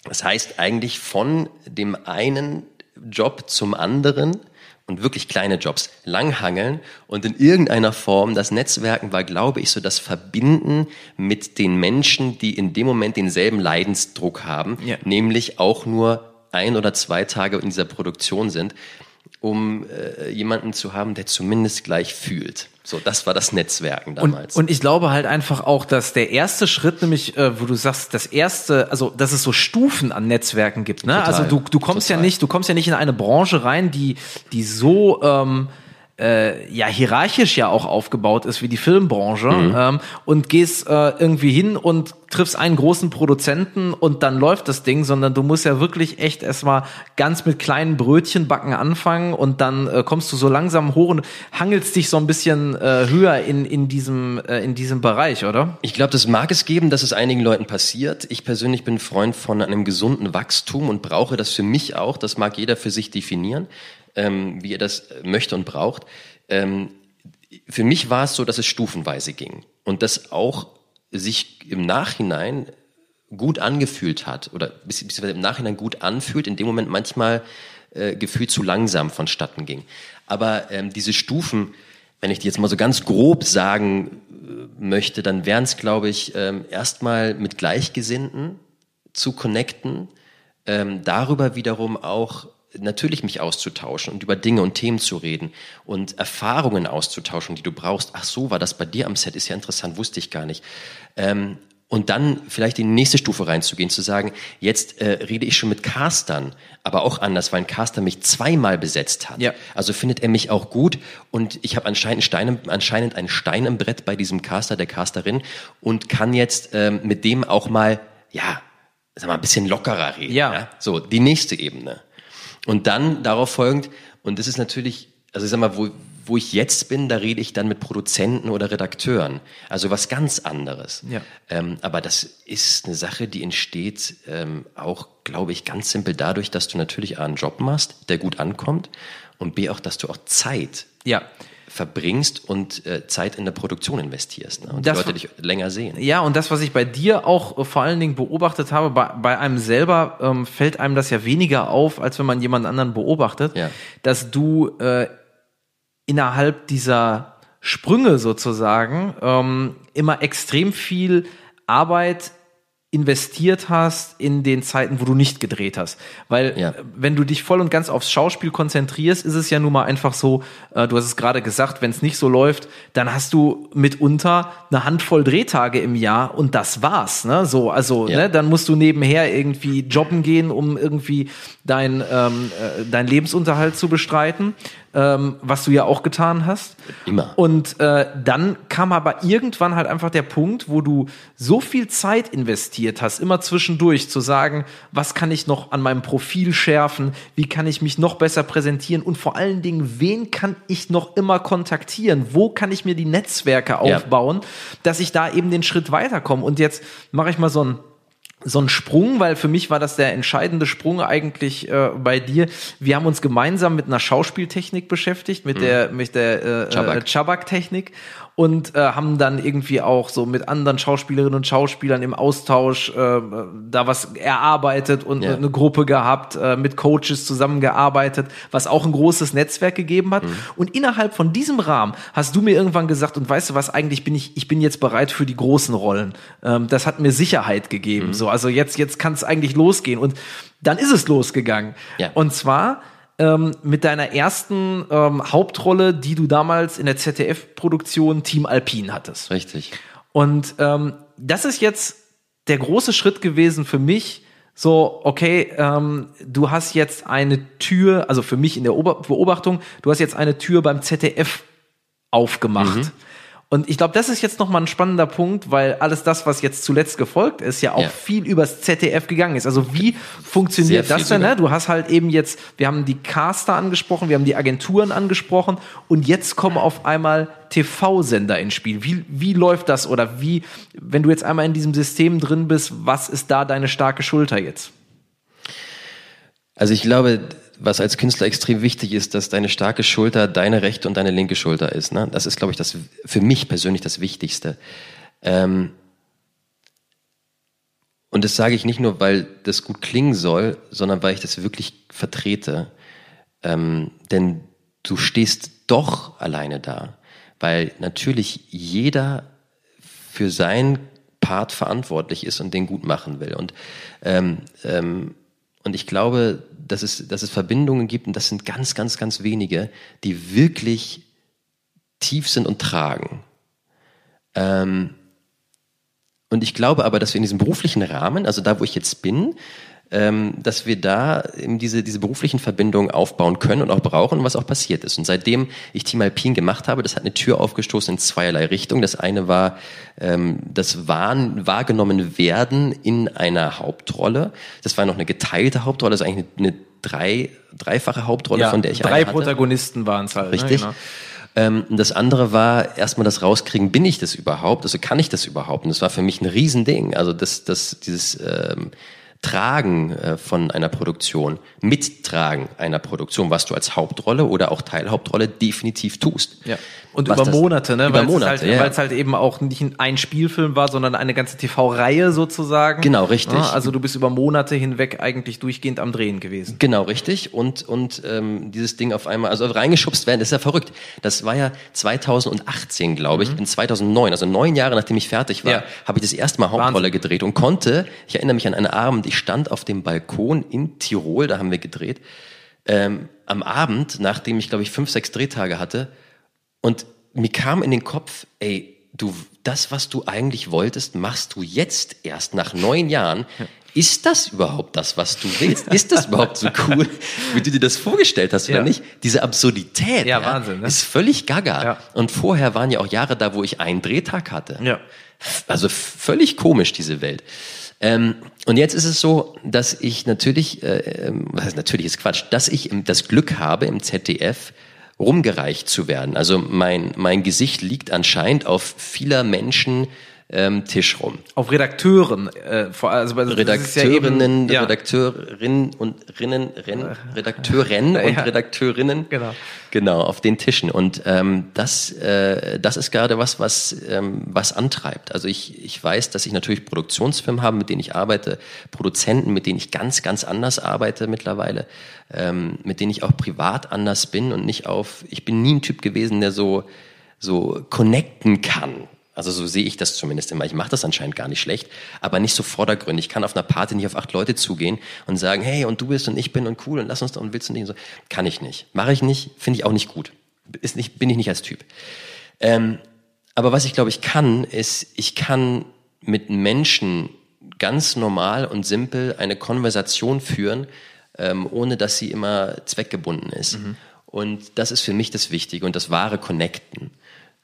Das heißt eigentlich von dem einen Job zum anderen und wirklich kleine Jobs langhangeln und in irgendeiner Form das Netzwerken war, glaube ich, so das Verbinden mit den Menschen, die in dem Moment denselben Leidensdruck haben, Ja. nämlich auch nur ein oder zwei Tage in dieser Produktion sind, um äh, jemanden zu haben, der zumindest gleich fühlt. So, das war das Netzwerken Und, damals. und ich glaube halt einfach auch, dass der erste Schritt, nämlich, äh, wo du sagst, das erste, also dass es so Stufen an Netzwerken gibt, ne? Total. Also du, du kommst ja Total. nicht, du kommst ja nicht in eine Branche rein, die, die so ähm, äh, ja hierarchisch ja auch aufgebaut ist wie die Filmbranche Mhm. ähm, und gehst äh, irgendwie hin und triffst einen großen Produzenten und dann läuft das Ding, sondern du musst ja wirklich echt erstmal ganz mit kleinen Brötchenbacken anfangen und dann äh, kommst du so langsam hoch und hangelst dich so ein bisschen äh, höher in, in, diesem, äh, in diesem Bereich, oder? Ich glaube, das mag es geben, dass es einigen Leuten passiert. Ich persönlich bin Freund von einem gesunden Wachstum und brauche das für mich auch. Das mag jeder für sich definieren, ähm, wie er das äh, möchte und braucht. Ähm, für mich war es so, dass es stufenweise ging und das auch sich im Nachhinein gut angefühlt hat oder bezieh- beziehungsweise im Nachhinein gut anfühlt, in dem Moment manchmal äh, gefühlt zu langsam vonstatten ging. Aber ähm, diese Stufen, wenn ich die jetzt mal so ganz grob sagen äh, möchte, dann wären es, glaube ich, ähm, erstmal mit Gleichgesinnten zu connecten, ähm, darüber wiederum auch natürlich mich auszutauschen und über Dinge und Themen zu reden und Erfahrungen auszutauschen, die du brauchst. Ach so, war das bei dir am Set? Ist ja interessant, wusste ich gar nicht. Ähm, und dann vielleicht in die nächste Stufe reinzugehen, zu sagen, jetzt äh, rede ich schon mit Castern, aber auch anders, weil ein Caster mich zweimal besetzt hat. Ja. Also findet er mich auch gut und ich habe anscheinend, einen Stein im- anscheinend einen Stein im Brett bei diesem Caster, der Casterin und kann jetzt ähm, mit dem auch mal, ja, sag mal, ein bisschen lockerer reden. Ja. So, die nächste Ebene. Und dann darauf folgend, und das ist natürlich, also ich sag mal, wo, wo ich jetzt bin, da rede ich dann mit Produzenten oder Redakteuren. Also was ganz anderes. Ja. Ähm, aber das ist eine Sache, die entsteht ähm, auch, glaube ich, ganz simpel dadurch, dass du natürlich A, einen Job machst, der gut ankommt und B, auch, dass du auch Zeit Ja. Verbringst und äh, Zeit in der Produktion investierst. Ne? Und Das die Leute dich länger sehen. Ja, und das, was ich bei dir auch äh, vor allen Dingen beobachtet habe, bei, bei einem selber ähm, fällt einem das ja weniger auf, als wenn man jemand anderen beobachtet, Ja. dass du äh, innerhalb dieser Sprünge sozusagen ähm, immer extrem viel Arbeit investiert hast in den Zeiten, wo du nicht gedreht hast. Weil Ja. wenn du dich voll und ganz aufs Schauspiel konzentrierst, ist es ja nun mal einfach so, äh, du hast es gerade gesagt, wenn es nicht so läuft, dann hast du mitunter eine Handvoll Drehtage im Jahr und das war's. Ne? So, also Ja. ne, dann musst du nebenher irgendwie jobben gehen, um irgendwie dein, ähm, äh, dein Lebensunterhalt zu bestreiten, ähm, was du ja auch getan hast. Immer. Und äh, dann kam aber irgendwann halt einfach der Punkt, wo du so viel Zeit investiert hast, immer zwischendurch zu sagen, was kann ich noch an meinem Profil schärfen, wie kann ich mich noch besser präsentieren und vor allen Dingen, wen kann ich noch immer kontaktieren, wo kann ich mir die Netzwerke Ja. aufbauen, dass ich da eben den Schritt weiterkomme. Und jetzt mache ich mal so ein so ein Sprung, weil für mich war das der entscheidende Sprung eigentlich äh, bei dir. Wir haben uns gemeinsam mit einer Schauspieltechnik beschäftigt, mit der mit der äh, Mhm. Äh, Chabak-Technik und äh, haben dann irgendwie auch so mit anderen Schauspielerinnen und Schauspielern im Austausch äh, da was erarbeitet und Ja. eine Gruppe gehabt, äh, mit Coaches zusammengearbeitet, was auch ein großes Netzwerk gegeben hat. Mhm. Und innerhalb von diesem Rahmen hast du mir irgendwann gesagt, und weißt du was, eigentlich bin ich, ich bin jetzt bereit für die großen Rollen. Ähm, das hat mir Sicherheit gegeben. Mhm. So, also jetzt, jetzt kann es eigentlich losgehen. Und dann ist es losgegangen. Ja. Und zwar ähm, mit deiner ersten ähm, Hauptrolle, die du damals in der ZDF-Produktion Team Alpin hattest. Richtig. Und ähm, das ist jetzt der große Schritt gewesen für mich. So, okay, ähm, du hast jetzt eine Tür, also für mich in der Ober Beobachtung, du hast jetzt eine Tür beim ZDF aufgemacht. Und ich glaube, das ist jetzt nochmal ein spannender Punkt, weil alles das, was jetzt zuletzt gefolgt ist, ja auch Ja. viel übers ZDF gegangen ist. Also wie funktioniert das denn? Ne? Du hast halt eben jetzt, wir haben die Caster angesprochen, wir haben die Agenturen angesprochen und jetzt kommen auf einmal TV-Sender ins Spiel. Wie, wie läuft das oder wie, wenn du jetzt einmal in diesem System drin bist, was ist da deine starke Schulter jetzt? Also ich glaube, was als Künstler extrem wichtig ist, dass deine starke Schulter deine rechte und deine linke Schulter ist. Ne? Das ist, glaube ich, das für mich persönlich das Wichtigste. Ähm und das sage ich nicht nur, weil das gut klingen soll, sondern weil ich das wirklich vertrete. Ähm, denn du stehst doch alleine da, weil natürlich jeder für seinen Part verantwortlich ist und den gut machen will. Und ähm, ähm, und ich glaube, dass es, dass es Verbindungen gibt, und das sind ganz, ganz, ganz wenige, die wirklich tief sind und tragen. Ähm, und ich glaube aber, dass wir in diesem beruflichen Rahmen, also da, wo ich jetzt bin, ähm, dass wir da eben diese, diese beruflichen Verbindungen aufbauen können und auch brauchen, was auch passiert ist. Und seitdem ich Team Alpin gemacht habe, das hat eine Tür aufgestoßen in zweierlei Richtungen. Das eine war ähm, das Wahren, wahrgenommen werden in einer Hauptrolle. Das war noch eine geteilte Hauptrolle, das ist eigentlich eine, eine drei, dreifache Hauptrolle, von der ich drei eine hatte. Protagonisten waren es halt. Richtig. Ne? Genau. Ähm, und das andere war erstmal das rauskriegen, bin ich das überhaupt? Also kann ich das überhaupt? Und das war für mich ein Riesending. Also das, das, dieses, ähm, Tragen äh, von einer Produktion, Mittragen einer Produktion, was du als Hauptrolle oder auch Teilhauptrolle definitiv tust. Ja. Und über Monate, ne? Über Weil es Monate, halt, ja. Weil es halt eben auch nicht ein Spielfilm war, sondern eine ganze TV-Reihe sozusagen. Genau, richtig. Ja, also du bist über Monate hinweg eigentlich durchgehend am Drehen gewesen. Genau, richtig. Und, und ähm, dieses Ding auf einmal, also reingeschubst werden, das ist ja verrückt. Das war ja 2018, glaube ich, in 2009, also neun Jahre nachdem ich fertig war, Ja. habe ich das erste Mal Hauptrolle Wahnsinn. gedreht und konnte, ich erinnere mich an einen Abend, ich stand auf dem Balkon in Tirol, da haben wir gedreht, ähm, am Abend, nachdem ich, glaube ich, fünf, sechs Drehtage hatte und mir kam in den Kopf, ey, du, das, was du eigentlich wolltest, machst du jetzt erst nach neun Jahren. Ist das überhaupt das, was du willst? Ist das überhaupt so cool, wie du dir das vorgestellt hast oder Ja. nicht? Diese Absurdität Ja, Wahnsinn, ne? ist völlig gaga. Ja. Und vorher waren ja auch Jahre da, wo ich einen Drehtag hatte. Ja. Also völlig komisch, diese Welt. Ähm, und jetzt ist es so, dass ich natürlich, äh, ähm, was heißt natürlich ist Quatsch, dass ich das Glück habe, im ZDF rumgereicht zu werden. Also mein, mein Gesicht liegt anscheinend auf vieler Menschen ähm, Tisch rum. Auf Redakteuren, äh, vor, also das ist ja Redakteurinnen, eben- ja. Redakteurinnen und Rinnen, Ren, Redakteuren *laughs* und Ja. Redakteurinnen. Genau. Genau, auf den Tischen. Und ähm, das, äh, das ist gerade was, was, ähm, was antreibt. Also ich, ich weiß, dass ich natürlich Produktionsfirmen habe, mit denen ich arbeite, Produzenten, mit denen ich ganz, ganz anders arbeite mittlerweile, ähm, mit denen ich auch privat anders bin und nicht auf, ich bin nie ein Typ gewesen, der so, so connecten kann. Also so sehe ich das zumindest immer. Ich mache das anscheinend gar nicht schlecht, aber nicht so vordergründig. Ich kann auf einer Party nicht auf acht Leute zugehen und sagen, hey, und du bist und ich bin und cool und lass uns doch und willst du nicht und so. Kann ich nicht. Mache ich nicht, finde ich auch nicht gut. Ist nicht, bin ich nicht als Typ. Ähm, aber was ich glaube, ich kann, ist, ich kann mit Menschen ganz normal und simpel eine Konversation führen, ähm, ohne dass sie immer zweckgebunden ist. Und das ist für mich das Wichtige und das wahre Connecten.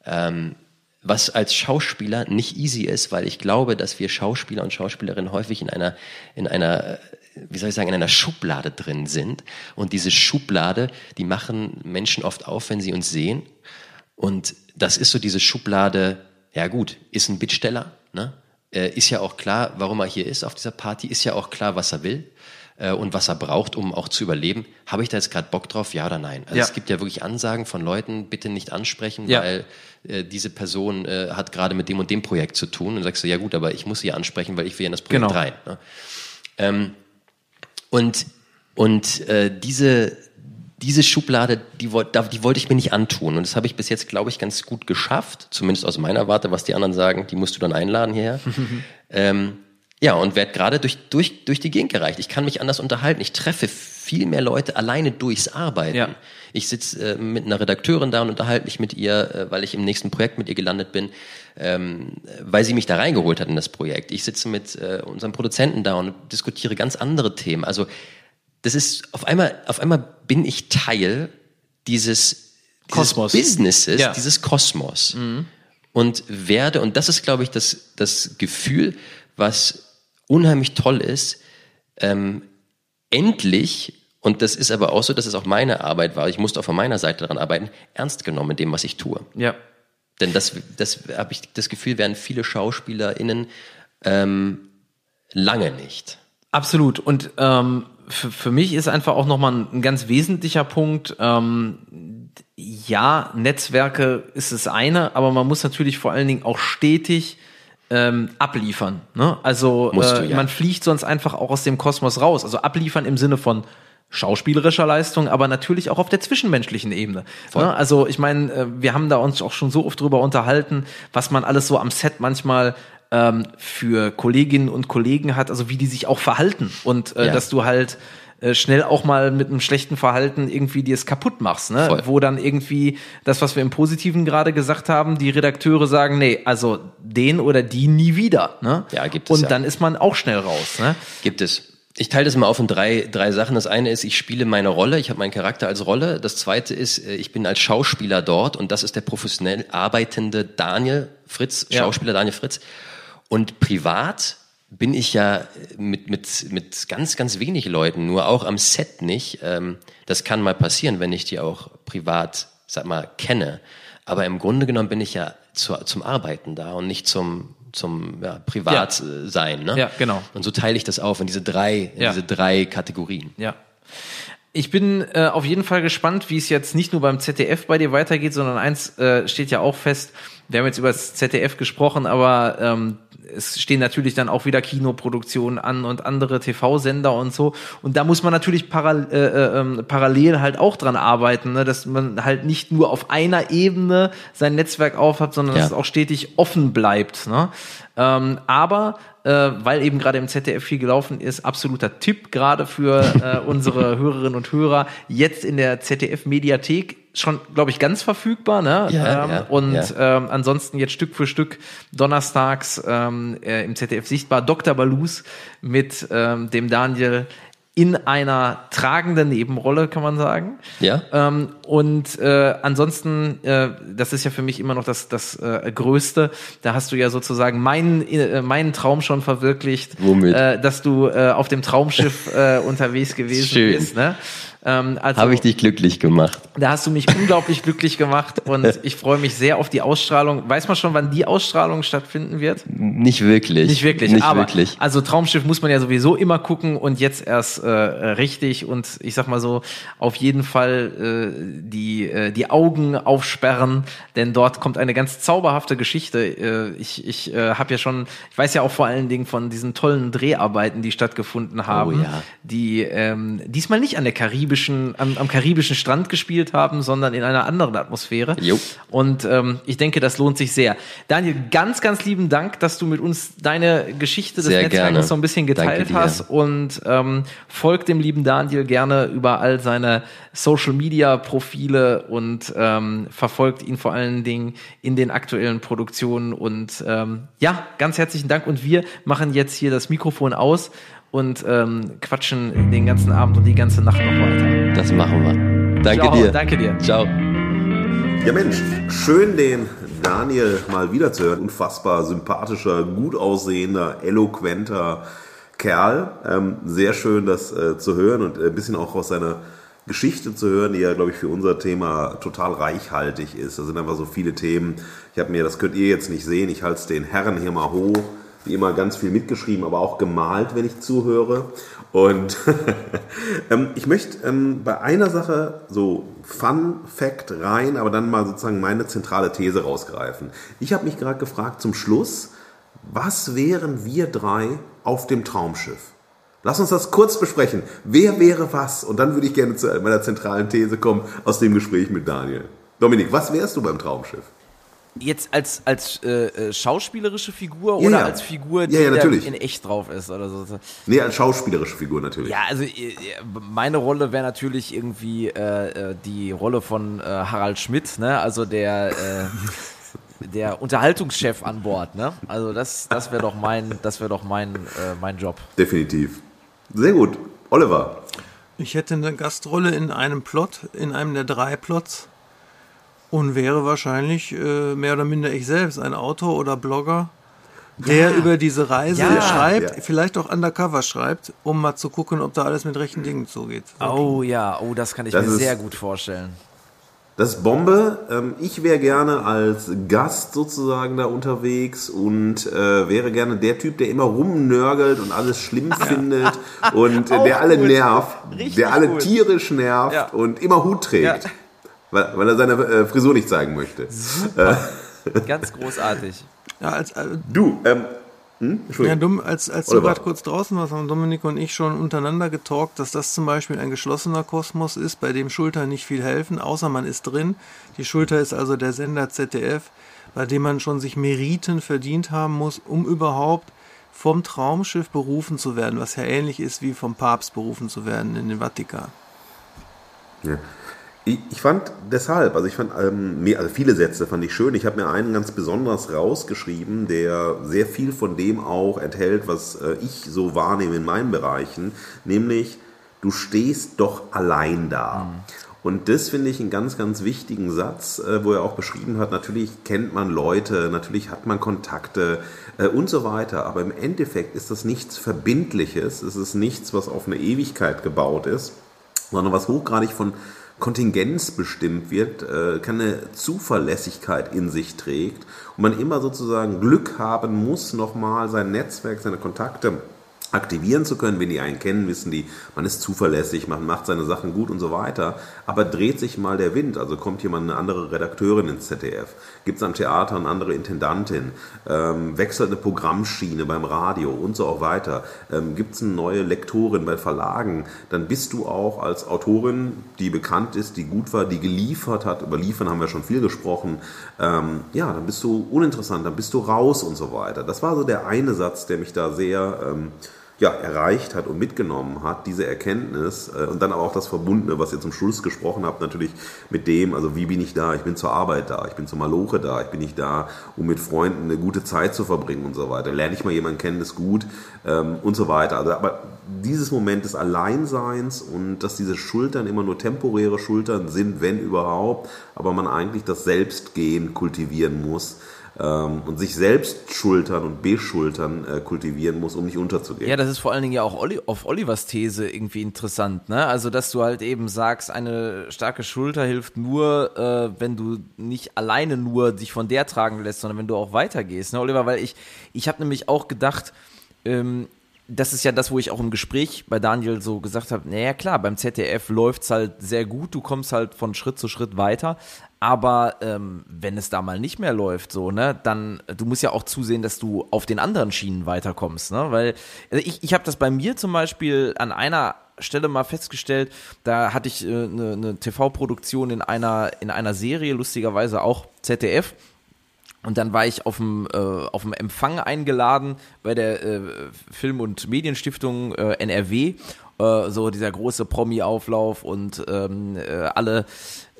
Ähm, was als Schauspieler nicht easy ist, weil ich glaube, dass wir Schauspieler und Schauspielerinnen häufig in einer, in einer, wie soll ich sagen, in einer Schublade drin sind. Und diese Schublade, die machen Menschen oft auf, wenn sie uns sehen. Und das ist so diese Schublade, ja gut, ist ein Bittsteller, ne? Äh, ist ja auch klar, warum er hier ist auf dieser Party, ist ja auch klar, was er will äh, und was er braucht, um auch zu überleben. Habe ich da jetzt gerade Bock drauf, ja oder nein? Also Ja. es gibt ja wirklich Ansagen von Leuten, bitte nicht ansprechen, Ja. weil äh, diese Person äh, hat gerade mit dem und dem Projekt zu tun. Und sagst du, ja gut, aber ich muss sie ansprechen, weil ich will in das Projekt Genau. rein. Ne? Ähm, und und äh, diese, diese Schublade, die, die wollte ich mir nicht antun. Und das habe ich bis jetzt, glaube ich, ganz gut geschafft. Zumindest aus meiner Warte, was die anderen sagen, die musst du dann einladen hierher. *laughs* ähm, ja, und werde gerade durch, durch, durch die Gegend gereicht. Ich kann mich anders unterhalten. Ich treffe viel mehr Leute alleine durchs Arbeiten. Ja. Ich sitze äh, mit einer Redakteurin da und unterhalte mich mit ihr, äh, weil ich im nächsten Projekt mit ihr gelandet bin, ähm, weil sie mich da reingeholt hat in das Projekt. Ich sitze mit äh, unserem Produzenten da und diskutiere ganz andere Themen. Also das ist auf einmal, auf einmal bin ich Teil dieses, dieses Kosmos. Businesses, Ja. Mhm. dieses Kosmos. Und werde, und das ist, glaube ich, das, das Gefühl, was unheimlich toll ist, ähm, endlich, und das ist aber auch so, dass es auch meine Arbeit war, ich musste auch von meiner Seite daran arbeiten, ernst genommen in dem, was ich tue. Ja. Denn das, das habe ich das Gefühl, werden viele SchauspielerInnen ähm, lange nicht. Absolut. Und ähm, für, für mich ist einfach auch nochmal ein, ein ganz wesentlicher Punkt, ähm, ja, Netzwerke ist das eine, aber man muss natürlich vor allen Dingen auch stetig ähm, abliefern. Ne? Also äh, du, ja. man fliegt sonst einfach auch aus dem Kosmos raus. Also abliefern im Sinne von schauspielerischer Leistung, aber natürlich auch auf der zwischenmenschlichen Ebene. Ne? Also ich meine, äh, wir haben da uns auch schon so oft drüber unterhalten, was man alles so am Set manchmal ähm, für Kolleginnen und Kollegen hat, also wie die sich auch verhalten und äh, Ja. dass du halt äh, schnell auch mal mit einem schlechten Verhalten irgendwie dir es kaputt machst, ne? Voll. Wo dann irgendwie das, was wir im Positiven gerade gesagt haben, die Redakteure sagen, nee, also den oder die nie wieder, ne? Ja, gibt es Und ja. dann ist man auch schnell raus, ne? Gibt es. Ich teile das mal auf in drei, drei Sachen. Das eine ist, ich spiele meine Rolle, ich habe meinen Charakter als Rolle. Das zweite ist, äh, ich bin als Schauspieler dort und das ist der professionell arbeitende Daniel Fritz, Ja. Schauspieler Daniel Fritz. Und privat bin ich ja mit, mit, mit ganz, ganz wenig Leuten, nur auch am Set nicht. Ähm, Das kann mal passieren, wenn ich die auch privat, sag mal, kenne. Aber im Grunde genommen bin ich ja zu, zum Arbeiten da und nicht zum, zum ja, Privatsein. Ne? Ja, genau. Und so teile ich das auf in diese drei, in Ja. diese drei Kategorien. Ja. Ich bin äh, auf jeden Fall gespannt, wie es jetzt nicht nur beim ZDF bei dir weitergeht, sondern eins äh, steht ja auch fest. Wir haben jetzt über das ZDF gesprochen, aber ähm, es stehen natürlich dann auch wieder Kinoproduktionen an und andere TV-Sender und so. Und da muss man natürlich paral äh, äh, ähm, parallel halt auch dran arbeiten, ne? dass man halt nicht nur auf einer Ebene sein Netzwerk aufhat, sondern Ja. dass es auch stetig offen bleibt. Ne? Ähm, aber äh, weil eben gerade im ZDF viel gelaufen ist, absoluter Tipp gerade für äh, *laughs* unsere Hörerinnen und Hörer. Jetzt in der ZDF-Mediathek schon, glaube ich, ganz verfügbar. Ne? Ja, ähm, ja, und ja. Ähm, ansonsten jetzt Stück für Stück donnerstags ähm, äh, im ZDF sichtbar. Dr. Balus mit ähm, dem Daniel in einer tragenden Nebenrolle, kann man sagen. Ja? Ähm, und äh, ansonsten, äh, das ist ja für mich immer noch das, das äh, Größte. Da hast du ja sozusagen meinen, äh, meinen Traum schon verwirklicht, Womit? Äh, dass du äh, auf dem Traumschiff äh, *laughs* unterwegs gewesen Schön. bist. Ne? Ähm, also, Habe ich dich glücklich gemacht. da hast du mich unglaublich *laughs* glücklich gemacht und ich freue mich sehr auf die Ausstrahlung. Weiß man schon, wann die Ausstrahlung stattfinden wird? Nicht wirklich. Nicht wirklich, Nicht aber wirklich. also Traumschiff muss man ja sowieso immer gucken und jetzt erst äh, richtig und ich sag mal so auf jeden Fall äh, die äh, die Augen aufsperren, denn dort kommt eine ganz zauberhafte Geschichte. Äh, ich ich äh, habe ja schon, ich weiß ja auch vor allen Dingen von diesen tollen Dreharbeiten, die stattgefunden haben, ja. die ähm, diesmal nicht an der karibischen am, am karibischen Strand gespielt haben, sondern in einer anderen Atmosphäre. Jo. Und ähm, ich denke, das lohnt sich sehr. Daniel, ganz, ganz lieben Dank, dass du mit uns deine Geschichte des Sehr Netzwerkes gerne. so ein bisschen geteilt hast. Und ähm, folgt dem lieben Daniel gerne über all seine Social Media Profile und ähm, verfolgt ihn vor allen Dingen in den aktuellen Produktionen. Und ähm, ja, ganz herzlichen Dank. Und wir machen jetzt hier das Mikrofon aus und ähm, quatschen den ganzen Abend und die ganze Nacht noch weiter. Das machen wir. Danke Ciao, dir. danke dir. Ciao. Ja Mensch, schön den Daniel mal wieder zu hören. Unfassbar sympathischer, gut aussehender, eloquenter Kerl. Ähm, sehr schön, das äh, zu hören und ein bisschen auch aus seiner Geschichte zu hören, die ja, glaube ich, für unser Thema total reichhaltig ist. Da sind einfach so viele Themen. Ich habe mir, das könnt ihr jetzt nicht sehen, ich halte es den Herren hier mal hoch. Wie immer ganz viel mitgeschrieben, aber auch gemalt, wenn ich zuhöre. Und *laughs* ähm, ich möchte ähm, bei einer Sache so Fun Fact rein, aber dann mal sozusagen meine zentrale These rausgreifen. Ich habe mich gerade gefragt zum Schluss, was wären wir drei auf dem Traumschiff? Lass uns das kurz besprechen. Wer wäre was? Und dann würde ich gerne zu meiner zentralen These kommen aus dem Gespräch mit Daniel. Dominik, was wärst du beim Traumschiff? Jetzt als, als äh, äh, schauspielerische Figur Ja, oder ja. als Figur, die Ja, ja, da natürlich. in echt drauf ist oder so. Nee, als schauspielerische Figur natürlich. Ja, also äh, meine Rolle wäre natürlich irgendwie äh, äh, die Rolle von äh, Harald Schmidt, ne? Also der äh, der *laughs* Unterhaltungschef an Bord, ne? Also das das wäre doch mein das wäre doch mein äh, mein Job. Definitiv. Sehr gut. Oliver. Ich hätte eine Gastrolle in einem Plot, in einem der drei Plots und wäre wahrscheinlich äh, mehr oder minder ich selbst, ein Autor oder Blogger, der über diese Reise Ja, schreibt, ja. vielleicht auch undercover schreibt, um mal zu gucken, ob da alles mit rechten Dingen zugeht. Oh ja, oh, das kann ich Das mir ist- sehr gut vorstellen. Das ist Bombe. Ähm, Ich wäre gerne als Gast sozusagen da unterwegs und äh, wäre gerne der Typ, der immer rumnörgelt und alles schlimm findet und *laughs* äh, der alle gut. nervt, Richtig der alle gut. tierisch nervt Ja. und immer Hut trägt, Ja. Weil, weil er seine äh, Frisur nicht zeigen möchte. Ganz großartig. Ja, als, äh, Du, ähm, hm? ja, Entschuldigung. dumm, als, als du gerade kurz draußen warst, haben Dominik und ich schon untereinander getalkt, dass das zum Beispiel ein geschlossener Kosmos ist, bei dem Schultern nicht viel helfen, außer man ist drin. Die Schulter ist also der Sender ZDF, bei dem man schon sich Meriten verdient haben muss, um überhaupt vom Traumschiff berufen zu werden, was ja ähnlich ist wie vom Papst berufen zu werden in den Vatikan. Ja. Ich, ich fand deshalb, also ich fand ähm, also viele Sätze fand ich schön. Ich habe mir einen ganz besonders rausgeschrieben, der sehr viel von dem auch enthält, was äh, ich so wahrnehme in meinen Bereichen, nämlich du stehst doch allein da. Und das finde ich einen ganz, ganz wichtigen Satz, äh, wo er auch beschrieben hat, natürlich kennt man Leute, natürlich hat man Kontakte äh, und so weiter, aber im Endeffekt ist das nichts Verbindliches, es ist nichts, was auf eine Ewigkeit gebaut ist, sondern was hochgradig von Kontingenz bestimmt wird, äh, keine Zuverlässigkeit in sich trägt und man immer sozusagen Glück haben muss, nochmal sein Netzwerk, seine Kontakte aktivieren zu können. Wenn die einen kennen, wissen die, man ist zuverlässig, man macht seine Sachen gut und so weiter. Aber dreht sich mal der Wind, also kommt jemand, eine andere Redakteurin ins ZDF, gibt es am Theater eine andere Intendantin, ähm, wechselt eine Programmschiene beim Radio und so auch weiter, ähm, gibt es eine neue Lektorin bei Verlagen, dann bist du auch als Autorin, die bekannt ist, die gut war, die geliefert hat, über Liefern haben wir schon viel gesprochen, ähm, ja, dann bist du uninteressant, dann bist du raus und so weiter. Das war so der eine Satz, der mich da sehr... Ähm, ja, erreicht hat und mitgenommen hat, diese Erkenntnis äh, und dann aber auch das Verbundene, was ihr zum Schluss gesprochen habt, natürlich mit dem, also wie bin ich da? Ich bin zur Arbeit da, ich bin zur Maloche da, ich bin nicht da, um mit Freunden eine gute Zeit zu verbringen und so weiter. Lerne ich mal jemanden kennen, ist gut ähm, und so weiter. Also, aber dieses Moment des Alleinseins und dass diese Schultern immer nur temporäre Schultern sind, wenn überhaupt, aber man eigentlich das Selbstgehen kultivieren muss, ähm, und sich selbst schultern und beschultern äh, kultivieren muss, um nicht unterzugehen. Ja, das ist vor allen Dingen ja auch Olli auf Olivers These irgendwie interessant, ne? Also, dass du halt eben sagst, eine starke Schulter hilft nur, äh, wenn du nicht alleine nur dich von der tragen lässt, sondern wenn du auch weitergehst, ne, Oliver? Weil ich, ich habe nämlich auch gedacht, ähm, das ist ja das, wo ich auch im Gespräch bei Daniel so gesagt habe, naja klar, beim ZDF läuft's halt sehr gut, du kommst halt von Schritt zu Schritt weiter, aber ähm, wenn es da mal nicht mehr läuft, so, ne, dann, du musst ja auch zusehen, dass du auf den anderen Schienen weiterkommst, ne? Weil also ich, ich habe das bei mir zum Beispiel an einer Stelle mal festgestellt, da hatte ich eine äh, ne, ne TV-Produktion in einer, in einer Serie, lustigerweise auch ZDF. Und dann war ich auf dem, äh, auf dem Empfang eingeladen bei der äh, Film- und Medienstiftung äh, NRW. Äh, so dieser große Promi-Auflauf und ähm, äh, alle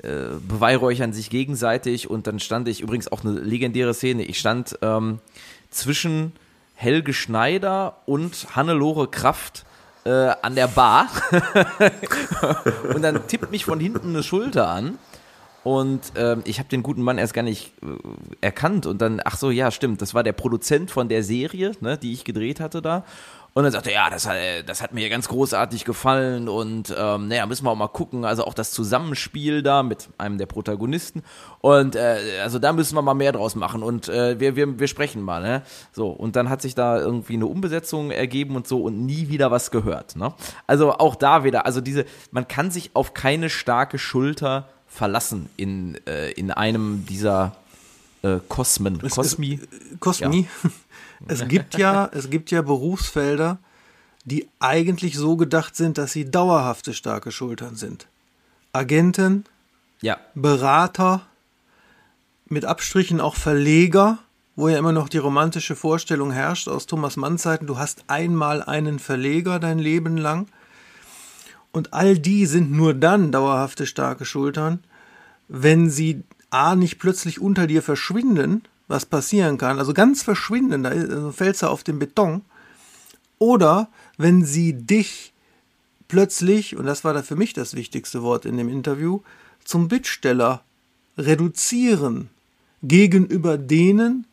äh, beweihräuchern sich gegenseitig. Und dann stand ich, übrigens auch eine legendäre Szene, ich stand ähm, zwischen Helge Schneider und Hannelore Kraft an der Bar. *laughs* und dann tippt mich von hinten eine Schulter an. Und ähm, ich habe den guten Mann erst gar nicht äh, erkannt. Und dann, ach so, ja, stimmt, das war der Produzent von der Serie, ne, die ich gedreht hatte da. Und dann sagte er, ja, das hat, das hat mir ganz großartig gefallen und ähm, naja, müssen wir auch mal gucken. Also auch das Zusammenspiel da mit einem der Protagonisten. Und äh, also da müssen wir mal mehr draus machen und äh, wir, wir, wir sprechen mal, ne? So, und dann hat sich da irgendwie eine Umbesetzung ergeben und so und nie wieder was gehört. Ne? Also auch da wieder, also diese, man kann sich auf keine starke Schulter verlassen in, äh, in einem dieser äh, Kosmen. Kosmi. Kosmi. Ja. *laughs* Es gibt ja, es gibt ja Berufsfelder, die eigentlich so gedacht sind, dass sie dauerhafte starke Schultern sind. Agenten, ja. Berater, mit Abstrichen auch Verleger, wo ja immer noch die romantische Vorstellung herrscht aus Thomas Mann Zeiten, du hast einmal einen Verleger dein Leben lang. Und all die sind nur dann dauerhafte starke Schultern, wenn sie A nicht plötzlich unter dir verschwinden, was passieren kann, also ganz verschwinden, da also fällst du auf den Beton, oder wenn sie dich plötzlich, und das war da für mich das wichtigste Wort in dem Interview, zum Bittsteller reduzieren gegenüber denen,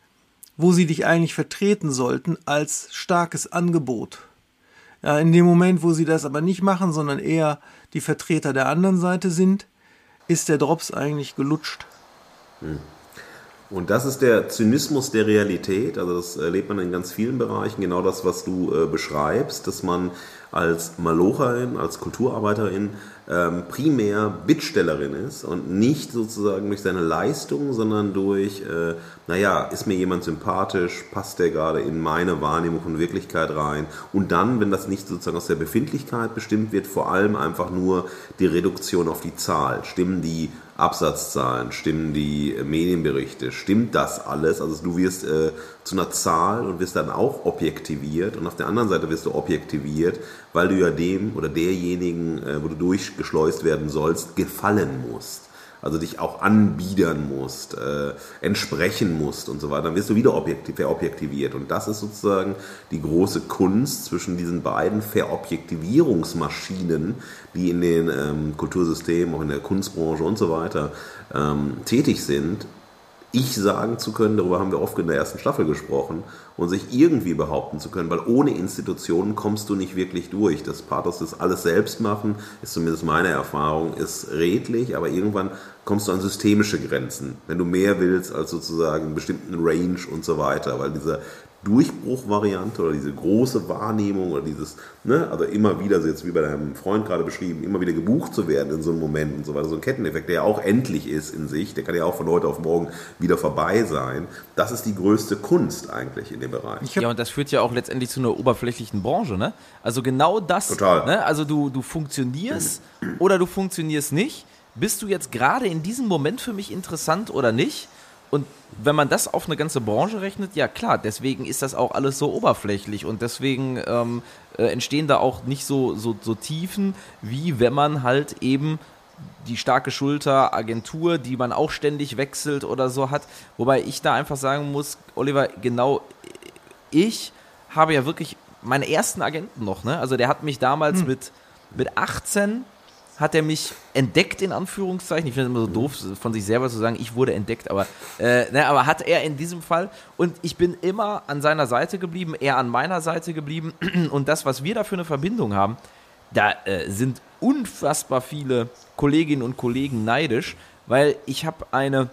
wo sie dich eigentlich vertreten sollten, als starkes Angebot. Ja, in dem Moment, wo sie das aber nicht machen, sondern eher die Vertreter der anderen Seite sind, ist der Drops eigentlich gelutscht. Hm. Und das ist der Zynismus der Realität. Also das erlebt man in ganz vielen Bereichen. Genau das, was du äh, beschreibst, dass man als Malocherin, als Kulturarbeiterin ähm, primär Bittstellerin ist und nicht sozusagen durch seine Leistung, sondern durch, äh, naja, ist mir jemand sympathisch, passt der gerade in meine Wahrnehmung von Wirklichkeit rein und dann, wenn das nicht sozusagen aus der Befindlichkeit bestimmt wird, vor allem einfach nur die Reduktion auf die Zahl. Stimmen die Absatzzahlen, stimmen die Medienberichte, stimmt das alles? Also du wirst äh, zu einer Zahl und wirst dann auch objektiviert und auf der anderen Seite wirst du objektiviert, weil du ja dem oder derjenigen, äh, wo du durchgeschleust werden sollst, gefallen musst also dich auch anbiedern musst, äh, entsprechen musst und so weiter, dann wirst du wieder objektiv, verobjektiviert. Und das ist sozusagen die große Kunst zwischen diesen beiden Verobjektivierungsmaschinen, die in den ähm, Kultursystemen, auch in der Kunstbranche und so weiter ähm, tätig sind, Ich sagen zu können, darüber haben wir oft in der ersten Staffel gesprochen, und sich irgendwie behaupten zu können, weil ohne Institutionen kommst du nicht wirklich durch. Das Pathos das alles selbst machen, ist zumindest meine Erfahrung, ist redlich, aber irgendwann kommst du an systemische Grenzen, wenn du mehr willst als sozusagen einen bestimmten Range und so weiter, weil dieser Durchbruchvariante oder diese große Wahrnehmung oder dieses, ne, also immer wieder, so jetzt wie bei deinem Freund gerade beschrieben, immer wieder gebucht zu werden in so einem Moment und so weiter, so ein Ketteneffekt, der ja auch endlich ist in sich, der kann ja auch von heute auf morgen wieder vorbei sein. Das ist die größte Kunst eigentlich in dem Bereich. Ja, und das führt ja auch letztendlich zu einer oberflächlichen Branche, ne? Also genau das, Total. Ne? Also du, du funktionierst oder du funktionierst nicht. Bist du jetzt gerade in diesem Moment für mich interessant oder nicht? Und wenn man das auf eine ganze Branche rechnet, ja klar, deswegen ist das auch alles so oberflächlich und deswegen ähm, äh, entstehen da auch nicht so, so, so Tiefen, wie wenn man halt eben die starke Schulter, Agentur, die man auch ständig wechselt oder so hat. Wobei ich da einfach sagen muss, Oliver, genau ich habe ja wirklich meine ersten Agenten noch, ne? Also der hat mich damals mit, mit 18 hat er mich entdeckt, in Anführungszeichen. Ich finde es immer so doof, von sich selber zu sagen, ich wurde entdeckt, aber, äh, ne, aber hat er in diesem Fall. Und ich bin immer an seiner Seite geblieben, er an meiner Seite geblieben. *clears throat* Und das, was wir da für eine Verbindung haben, da äh, sind unfassbar viele Kolleginnen und Kollegen neidisch, weil ich habe eine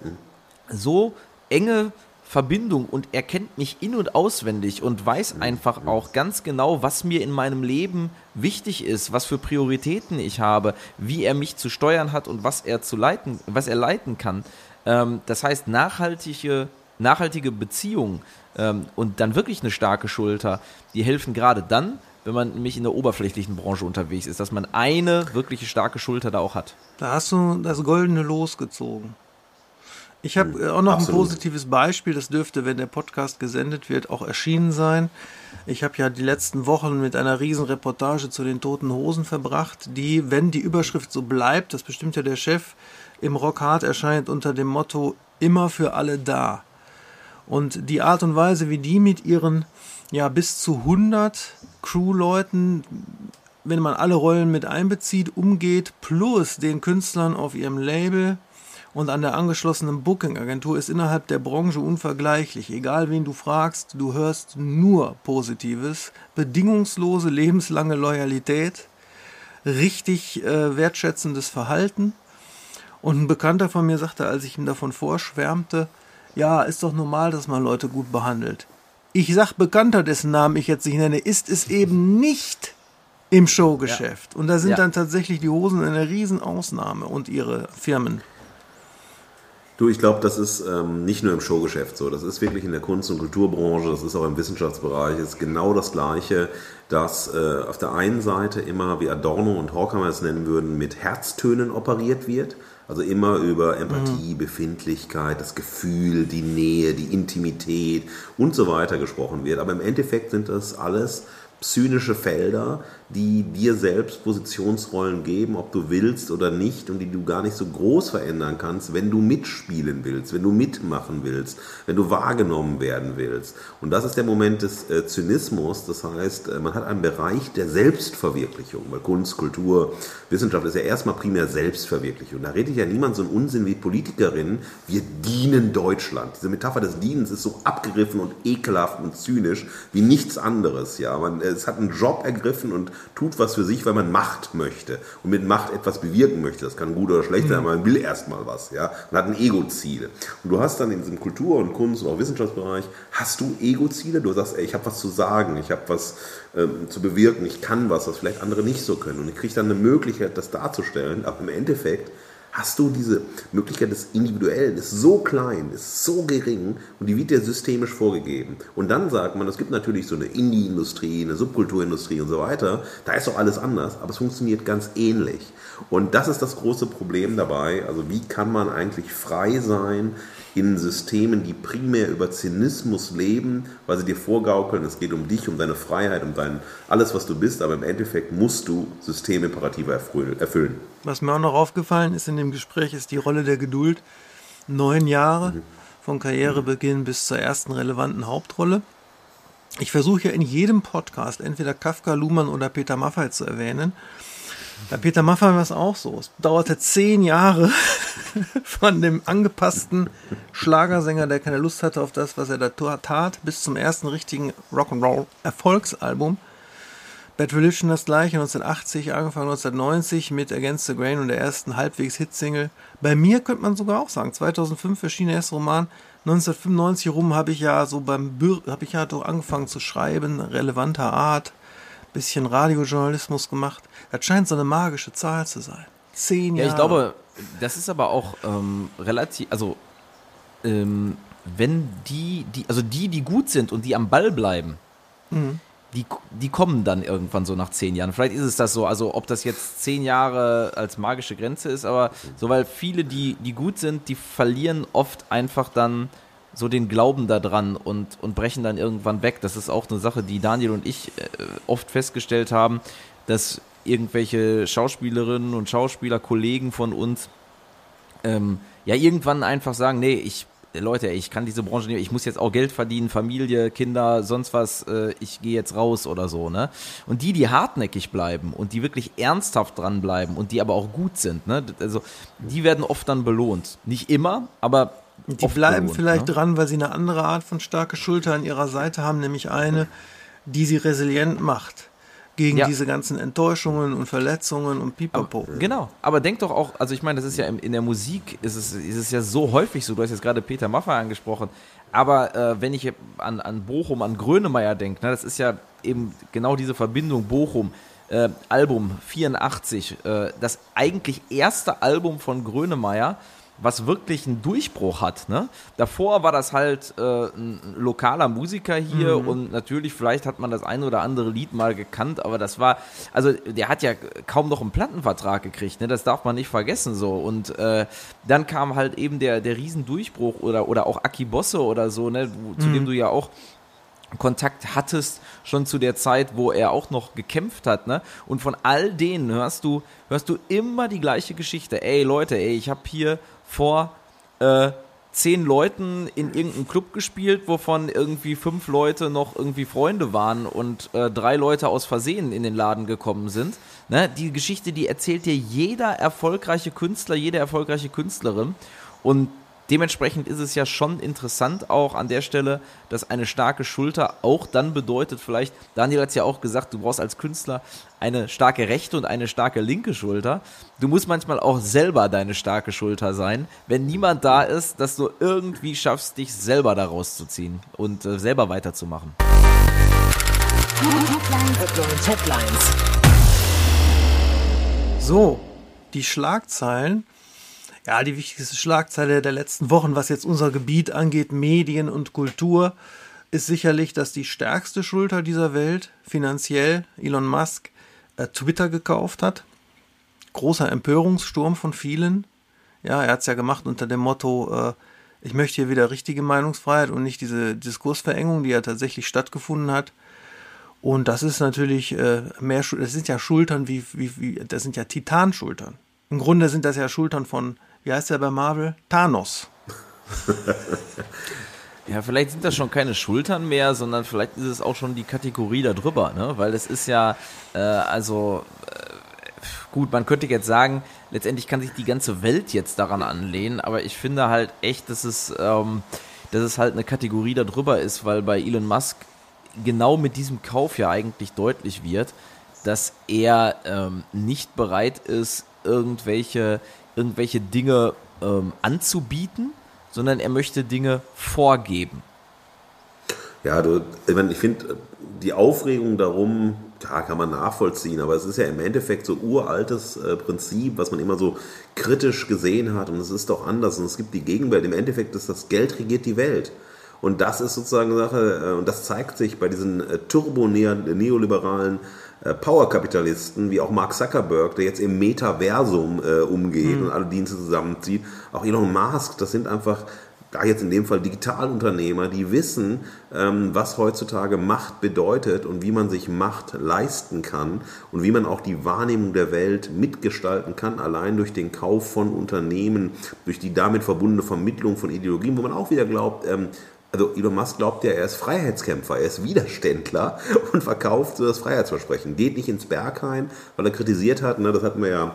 so enge Verbindung und er kennt mich in- und auswendig und weiß einfach auch ganz genau, was mir in meinem Leben wichtig ist, was für Prioritäten ich habe, wie er mich zu steuern hat und was er zu leiten, was er leiten kann. Ähm, das heißt, nachhaltige, nachhaltige Beziehungen ähm, und dann wirklich eine starke Schulter, die helfen gerade dann, wenn man nämlich in der oberflächlichen Branche unterwegs ist, dass man eine wirkliche starke Schulter da auch hat. Da hast du das goldene Los gezogen. Ich habe äh, auch noch Absolut. ein positives Beispiel, das dürfte, wenn der Podcast gesendet wird, auch erschienen sein. Ich habe ja die letzten Wochen mit einer riesen Reportage zu den toten Hosen verbracht, die, wenn die Überschrift so bleibt, das bestimmt ja der Chef, im Rockhard erscheint unter dem Motto immer für alle da. Und die Art und Weise, wie die mit ihren ja bis zu 100 Crewleuten, wenn man alle Rollen mit einbezieht, umgeht, plus den Künstlern auf ihrem Label und an der angeschlossenen Booking-Agentur ist innerhalb der Branche unvergleichlich. Egal wen du fragst, du hörst nur Positives, bedingungslose lebenslange Loyalität, richtig äh, wertschätzendes Verhalten. Und ein Bekannter von mir sagte, als ich ihm davon vorschwärmte, ja, ist doch normal, dass man Leute gut behandelt. Ich sag Bekannter, dessen Namen ich jetzt nicht nenne, ist es eben nicht im Showgeschäft. Und da sind Ja. dann tatsächlich die Hosen eine Riesenausnahme und ihre Firmen. Du, ich glaube, das ist ähm, nicht nur im Showgeschäft so. Das ist wirklich in der Kunst- und Kulturbranche, das ist auch im Wissenschaftsbereich, ist genau das Gleiche, dass äh, auf der einen Seite immer, wie Adorno und Horkheimer es nennen würden, mit Herztönen operiert wird. Also immer über Empathie, Befindlichkeit, das Gefühl, die Nähe, die Intimität und so weiter gesprochen wird. Aber im Endeffekt sind das alles zynische Felder, die dir selbst Positionsrollen geben, ob du willst oder nicht, und die du gar nicht so groß verändern kannst, wenn du mitspielen willst, wenn du mitmachen willst, wenn du wahrgenommen werden willst. Und das ist der Moment des äh, Zynismus. Das heißt, äh, man hat einen Bereich der Selbstverwirklichung, weil Kunst, Kultur, Wissenschaft ist ja erstmal primär Selbstverwirklichung. Da redet ja niemand so einen Unsinn wie Politikerinnen, wir dienen Deutschland. Diese Metapher des Dienens ist so abgegriffen und ekelhaft und zynisch wie nichts anderes. Ja, man, es hat einen Job ergriffen und tut was für sich, weil man Macht möchte und mit Macht etwas bewirken möchte. Das kann gut oder schlecht sein, aber man will erstmal was. Ja, man hat ein Ego-Ziel. Und du hast dann in diesem Kultur- und Kunst- und auch Wissenschaftsbereich hast du Ego-Ziele. Du sagst, ey, ich habe was zu sagen, ich habe was ähm, zu bewirken, ich kann was, was vielleicht andere nicht so können. Und ich kriege dann eine Möglichkeit, das darzustellen. Aber im Endeffekt hast du diese Möglichkeit des Individuellen, ist so klein, ist so gering und die wird dir systemisch vorgegeben. Und dann sagt man, es gibt natürlich so eine Indie-Industrie, eine Subkulturindustrie und so weiter, da ist doch alles anders, aber es funktioniert ganz ähnlich. Und das ist das große Problem dabei, also wie kann man eigentlich frei sein in Systemen, die primär über Zynismus leben, weil sie dir vorgaukeln, es geht um dich, um deine Freiheit, um dein alles, was du bist, aber im Endeffekt musst du Systemimperative erfüllen- erfüllen. Was mir auch noch aufgefallen ist in dem Gespräch, ist die Rolle der Geduld. Neun Jahre von Karrierebeginn bis zur ersten relevanten Hauptrolle. Ich versuche ja in jedem Podcast entweder Kafka, Luhmann oder Peter Maffay zu erwähnen. Bei Peter Maffay war es auch so. Es dauerte zehn Jahre *laughs* von dem angepassten Schlagersänger, der keine Lust hatte auf das, was er da tat, bis zum ersten richtigen Rock'n'Roll-Erfolgsalbum. Bad Religion das gleiche, 1980, angefangen 1990 mit Against the Grain und der ersten halbwegs Hitsingle. Bei mir könnte man sogar auch sagen, 2005 erschien der erste Roman. 1995 rum habe ich ja so beim habe ich ja doch angefangen zu schreiben, relevanter Art, bisschen Radiojournalismus gemacht. Das scheint so eine magische Zahl zu sein. Zehn Jahre. Ja, ich glaube, das ist aber auch ähm, relativ, also ähm, wenn die, die, also die, die gut sind und die am Ball bleiben, Mhm. Die, die kommen dann irgendwann so nach zehn Jahren. Vielleicht ist es das so, also ob das jetzt zehn Jahre als magische Grenze ist, aber so, weil viele, die, die gut sind, die verlieren oft einfach dann so den Glauben daran und, und brechen dann irgendwann weg. Das ist auch eine Sache, die Daniel und ich äh, oft festgestellt haben, dass irgendwelche Schauspielerinnen und Schauspieler, Kollegen von uns, ähm, ja irgendwann einfach sagen, nee, ich Leute, ich kann diese Branche nicht, ich muss jetzt auch Geld verdienen, Familie, Kinder, sonst was, äh, ich gehe jetzt raus oder so, ne? Und die, die hartnäckig bleiben und die wirklich ernsthaft dranbleiben und die aber auch gut sind, ne? Also die werden oft dann belohnt. Nicht immer, aber Die bleiben belohnt, vielleicht ne? dran, weil sie eine andere Art von starke Schulter an ihrer Seite haben, nämlich eine, die sie resilient macht gegen Ja. diese ganzen Enttäuschungen und Verletzungen und Pipapo. Genau, aber denk doch auch, also ich meine, das ist ja in, in der Musik, ist es, ist es ja so häufig so, du hast jetzt gerade Peter Maffay angesprochen, aber äh, wenn ich an, an Bochum, an Grönemeyer denke, ne, das ist ja eben genau diese Verbindung Bochum, äh, Album 84, äh, das eigentlich erste Album von Grönemeyer, was wirklich einen Durchbruch hat. Ne? Davor war das halt äh, ein lokaler Musiker hier und natürlich, vielleicht hat man das ein oder andere Lied mal gekannt, aber das war, also der hat ja kaum noch einen Plattenvertrag gekriegt, ne? das darf man nicht vergessen so. Und äh, dann kam halt eben der, der Riesendurchbruch oder, oder auch Aki Bosse oder so, ne? Zu dem du ja auch Kontakt hattest, schon zu der Zeit, wo er auch noch gekämpft hat, ne? Und von all denen hörst du, hörst du immer die gleiche Geschichte. Ey Leute, ey, ich habe hier vor äh, zehn Leuten in irgendeinem Club gespielt, wovon irgendwie fünf Leute noch irgendwie Freunde waren und äh, drei Leute aus Versehen in den Laden gekommen sind. Ne? Die Geschichte, die erzählt dir jeder erfolgreiche Künstler, jede erfolgreiche Künstlerin. Und dementsprechend ist es ja schon interessant auch an der Stelle, dass eine starke Schulter auch dann bedeutet, vielleicht, Daniel hat es ja auch gesagt, du brauchst als Künstler eine starke rechte und eine starke linke Schulter. Du musst manchmal auch selber deine starke Schulter sein, wenn niemand da ist, dass du irgendwie schaffst, dich selber da rauszuziehen und äh, selber weiterzumachen. Headlines. So, die Schlagzeilen. Ja, die wichtigste Schlagzeile der letzten Wochen, was jetzt unser Gebiet angeht, Medien und Kultur, ist sicherlich, dass die stärkste Schulter dieser Welt finanziell Elon Musk äh, Twitter gekauft hat. Großer Empörungssturm von vielen. Ja, er hat es ja gemacht unter dem Motto, äh, ich möchte hier wieder richtige Meinungsfreiheit und nicht diese Diskursverengung, die ja tatsächlich stattgefunden hat. Und das ist natürlich äh, mehr, das sind ja Schultern wie, wie, wie, das sind ja Titanschultern. Im Grunde sind das ja Schultern von, wie heißt der bei Marvel? Thanos. *laughs* Ja, vielleicht sind das schon keine Schultern mehr, sondern vielleicht ist es auch schon die Kategorie da drüber, ne? Weil es ist ja, äh, also äh, gut, man könnte jetzt sagen, letztendlich kann sich die ganze Welt jetzt daran anlehnen, aber ich finde halt echt, dass es, ähm, dass es halt eine Kategorie da drüber ist, weil bei Elon Musk genau mit diesem Kauf ja eigentlich deutlich wird, dass er ähm, nicht bereit ist, irgendwelche, irgendwelche Dinge ähm, anzubieten, sondern er möchte Dinge vorgeben. Ja, du, ich, ich finde, die Aufregung darum, ja, kann man nachvollziehen, aber es ist ja im Endeffekt so uraltes äh, Prinzip, was man immer so kritisch gesehen hat und es ist doch anders und es gibt die Gegenwelt. Im Endeffekt ist das Geld regiert die Welt. Und das ist sozusagen eine Sache, äh, und das zeigt sich bei diesen äh, turbo-neoliberalen äh, Powerkapitalisten, wie auch Mark Zuckerberg, der jetzt im Metaversum äh, umgeht und alle Dienste zusammenzieht. Auch Elon Musk, das sind einfach da jetzt in dem Fall Digitalunternehmer, die wissen, ähm, was heutzutage Macht bedeutet und wie man sich Macht leisten kann und wie man auch die Wahrnehmung der Welt mitgestalten kann, allein durch den Kauf von Unternehmen, durch die damit verbundene Vermittlung von Ideologien, wo man auch wieder glaubt, ähm, Also Elon Musk glaubt ja, er ist Freiheitskämpfer, er ist Widerständler *laughs* und verkauft so das Freiheitsversprechen. Geht nicht ins Berghain, weil er kritisiert hat, ne, das hatten wir ja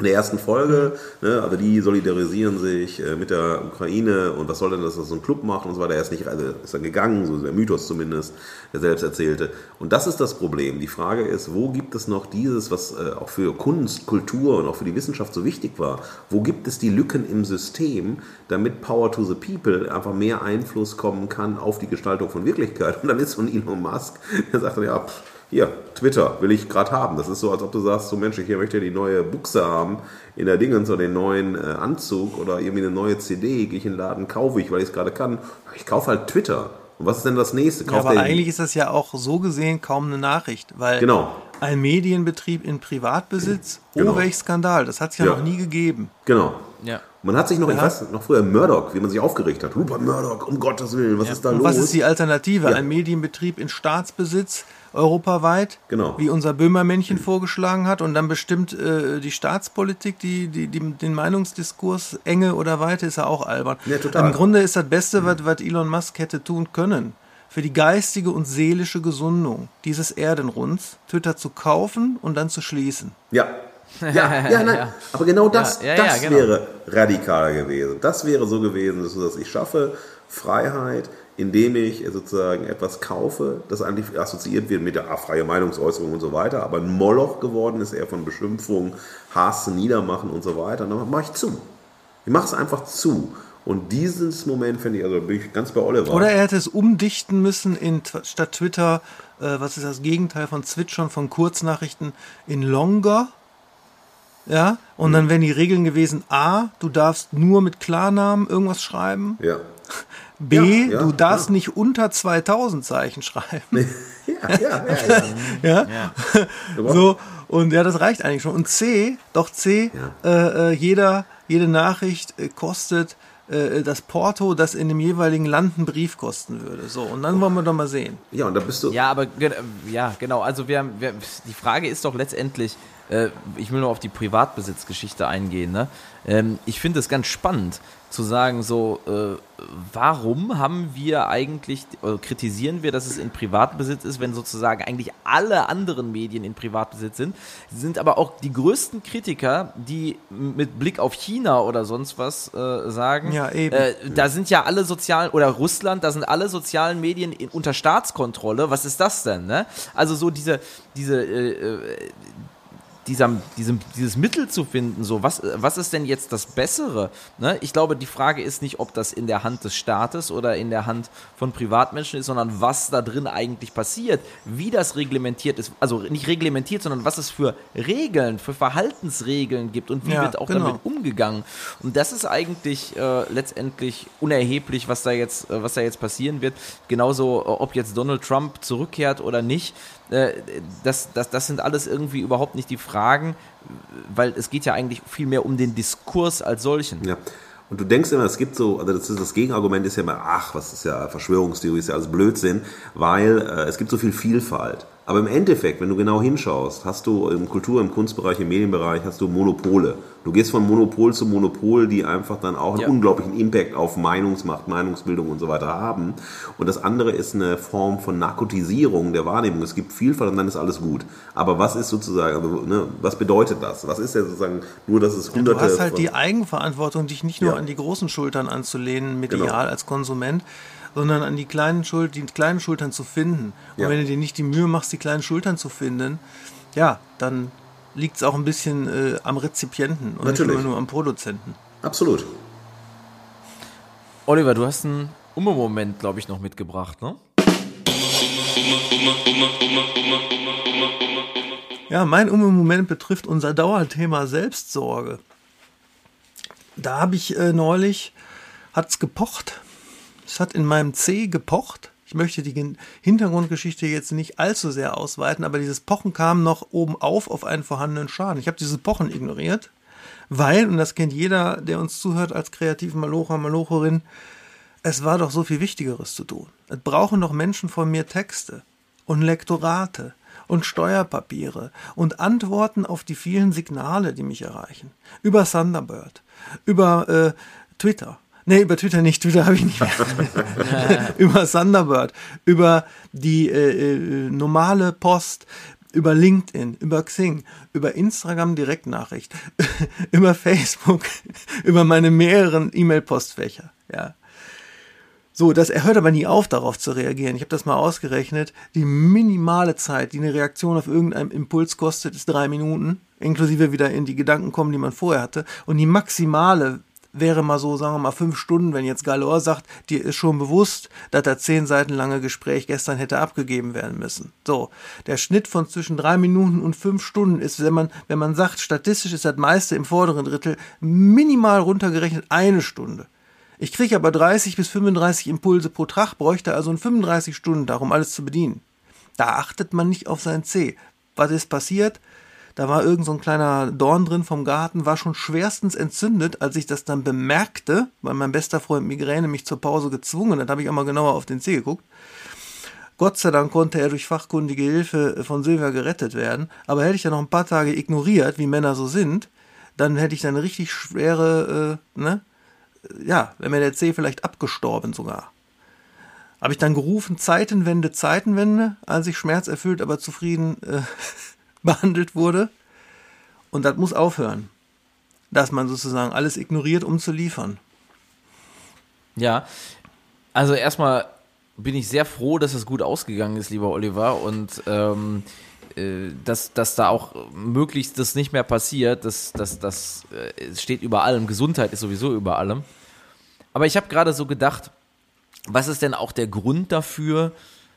der ersten Folge, ne, also die solidarisieren sich äh, mit der Ukraine und was soll denn das, dass so ein Club macht und so weiter. Er ist nicht, also ist dann gegangen, so der Mythos zumindest, der selbst erzählte. Und das ist das Problem. Die Frage ist, wo gibt es noch dieses, was äh, auch für Kunst, Kultur und auch für die Wissenschaft so wichtig war? Wo gibt es die Lücken im System, damit Power to the People einfach mehr Einfluss kommen kann auf die Gestaltung von Wirklichkeit? Und dann ist so ein Elon Musk, der sagt dann, ja, pff, hier, Twitter will ich gerade haben. Das ist so, als ob du sagst, so Mensch, ich möchte die neue Buchse haben in der Dingens oder den neuen äh, Anzug oder irgendwie eine neue CD, gehe ich in den Laden, kaufe ich, weil ich es gerade kann. Ich kaufe halt Twitter. Und was ist denn das nächste? Ja, Kauft aber eigentlich ist das ja auch so gesehen kaum eine Nachricht, weil Genau. ein Medienbetrieb in Privatbesitz, Genau. oh welch Skandal, das hat es ja, Ja. noch nie gegeben. Genau. Ja. Man hat sich noch, ich Ja. weiß noch früher Murdoch, wie man sich aufgeregt hat. Rupert Murdoch, um Gottes Willen, was ist da Und los? was ist die Alternative? Ja. Ein Medienbetrieb in Staatsbesitz, europaweit, Genau. wie unser Böhmermännchen vorgeschlagen hat, und dann bestimmt äh, die Staatspolitik, die, die, die, den Meinungsdiskurs, Enge oder Weite, ist ja auch albern. Ja. Im Grunde ist das Beste, was, was Elon Musk hätte tun können, für die geistige und seelische Gesundung dieses Erdenrunds, Twitter zu kaufen und dann zu schließen. Ja. Ja, ja, nein. Ja. *laughs* Aber genau das, Ja, ja, das genau. wäre radikal gewesen. Das wäre so gewesen, dass, dass ich schaffe Freiheit, indem ich sozusagen etwas kaufe, das eigentlich assoziiert wird mit der freie Meinungsäußerung und so weiter, aber ein Moloch geworden ist eher von Beschimpfung, Hass, Niedermachen und so weiter. Und dann mache ich zu. Ich mache es einfach zu. Und dieses Moment finde ich, also bin ich ganz bei Oliver. Oder er hätte es umdichten müssen in statt Twitter, äh, was ist das Gegenteil von Zwitschern, von Kurznachrichten, in Longer. Ja, und dann wären die Regeln gewesen: A, du darfst nur mit Klarnamen irgendwas schreiben. ja. *laughs* B, Ja, ja, du darfst ja. nicht unter 2000 Zeichen schreiben. *laughs* Ja, ja, ja, ja. ja, so, und ja, das reicht eigentlich schon. Und C, doch C, äh, äh, jeder, jede Nachricht äh, kostet äh, das Porto, das in dem jeweiligen Land einen Brief kosten würde. So, und dann wollen wir doch mal sehen. ja, und da bist du. Ja, aber ja, genau. Also wir, wir, die Frage ist doch letztendlich, äh, ich will nur auf die Privatbesitzgeschichte eingehen. Ne? Ähm, ich finde es ganz spannend zu sagen, so, äh, warum haben wir eigentlich, äh, kritisieren wir, dass es in Privatbesitz ist, wenn sozusagen eigentlich alle anderen Medien in Privatbesitz sind, sind aber auch die größten Kritiker, die mit Blick auf China oder sonst was äh, sagen, Ja, eben. Äh, da sind ja alle sozialen, oder Russland, da sind alle sozialen Medien in, unter Staatskontrolle. Was ist das denn? Ne? Also so diese, diese, äh, äh, dieser, diesem, dieses Mittel zu finden, so was, was ist denn jetzt das Bessere? Ne? Ich glaube, die Frage ist nicht, ob das in der Hand des Staates oder in der Hand von Privatmenschen ist, sondern was da drin eigentlich passiert, wie das reglementiert ist, also nicht reglementiert, sondern was es für Regeln, für Verhaltensregeln gibt und wie Ja, wird auch genau. damit umgegangen. Und das ist eigentlich äh, letztendlich unerheblich, was da jetzt, äh, was da jetzt passieren wird. Genauso, äh, ob jetzt Donald Trump zurückkehrt oder nicht. Äh, das, das, das sind alles irgendwie überhaupt nicht die Fragen, weil es geht ja eigentlich viel mehr um den Diskurs als solchen. Ja. Und du denkst immer, es gibt so, also das, ist, das Gegenargument ist ja immer, ach, was ist ja Verschwörungstheorie, ist ja alles Blödsinn, weil äh, es gibt so viel Vielfalt. Aber im Endeffekt, wenn du genau hinschaust, hast du im Kultur-, im Kunstbereich, im Medienbereich, hast du Monopole. Du gehst von Monopol zu Monopol, die einfach dann auch einen Ja. unglaublichen Impact auf Meinungsmacht, Meinungsbildung und so weiter haben. Und das andere ist eine Form von Narkotisierung der Wahrnehmung. Es gibt Vielfalt und dann ist alles gut. Aber was ist sozusagen, also, ne, was bedeutet das? Was ist ja sozusagen nur, dass es Du hunderte hast halt die Eigenverantwortung, dich nicht nur Ja. an die großen Schultern anzulehnen, medial Genau. als Konsument, sondern an die kleinen, Schul die kleinen Schultern zu finden. Und Ja. wenn du dir nicht die Mühe machst, die kleinen Schultern zu finden, ja, dann liegt es auch ein bisschen äh, am Rezipienten und Natürlich. nicht immer nur am Produzenten. Absolut. Oliver, du hast einen Umme-Moment, glaube ich, noch mitgebracht, ne? Ja, mein Moment betrifft unser Dauerthema Selbstsorge. Da habe ich äh, neulich, hat's gepocht. Es hat in meinem C gepocht. Ich möchte die Hintergrundgeschichte jetzt nicht allzu sehr ausweiten, aber dieses Pochen kam noch oben auf auf einen vorhandenen Schaden. Ich habe dieses Pochen ignoriert, weil, und das kennt jeder, der uns zuhört als kreativen Malocher, Malocherin, es war doch so viel Wichtigeres zu tun. Es brauchen doch Menschen von mir Texte und Lektorate und Steuerpapiere und Antworten auf die vielen Signale, die mich erreichen. Über Thunderbird, über äh, Twitter, Nee, über Twitter nicht. Twitter habe ich nicht mehr. *laughs* über Thunderbird, über die äh, äh, normale Post, über LinkedIn, über Xing, über Instagram Direktnachricht, *laughs* über Facebook, *laughs* über meine mehreren E-Mail-Postfächer. Ja. So, das, er hört aber nie auf, darauf zu reagieren. Ich habe das mal ausgerechnet. Die minimale Zeit, die eine Reaktion auf irgendeinen Impuls kostet, ist drei Minuten, inklusive wieder in die Gedanken kommen, die man vorher hatte. Und die maximale wäre mal so, sagen wir mal, fünf Stunden, wenn jetzt Galor sagt, dir ist schon bewusst, dass das zehn Seiten lange Gespräch gestern hätte abgegeben werden müssen. So, der Schnitt von zwischen drei Minuten und fünf Stunden ist, wenn man, wenn man sagt, statistisch ist das meiste im vorderen Drittel minimal runtergerechnet eine Stunde. Ich kriege aber 30 bis 35 Impulse pro Tag, bräuchte also in 35 Stunden darum alles zu bedienen. Da achtet man nicht auf sein C. Was ist passiert? Da war irgend so ein kleiner Dorn drin vom Garten, war schon schwerstens entzündet, als ich das dann bemerkte, weil mein bester Freund Migräne mich zur Pause gezwungen hat, habe ich einmal genauer auf den C geguckt. Gott sei Dank konnte er durch fachkundige Hilfe von Silvia gerettet werden. Aber hätte ich ja noch ein paar Tage ignoriert, wie Männer so sind, dann hätte ich dann richtig schwere, äh, ne, ja, wäre mir der C vielleicht abgestorben sogar. Habe ich dann gerufen, Zeitenwende, Zeitenwende, als ich schmerzerfüllt, aber zufrieden äh, *laughs* behandelt wurde. Und das muss aufhören, dass man sozusagen alles ignoriert, um zu liefern. Ja, also erstmal bin ich sehr froh, dass es gut ausgegangen ist, lieber Oliver, und ähm, äh, dass, dass da auch möglichst das nicht mehr passiert, das, das, das äh, steht über allem. Gesundheit ist sowieso über allem. Aber ich habe gerade so gedacht, was ist denn auch der Grund dafür,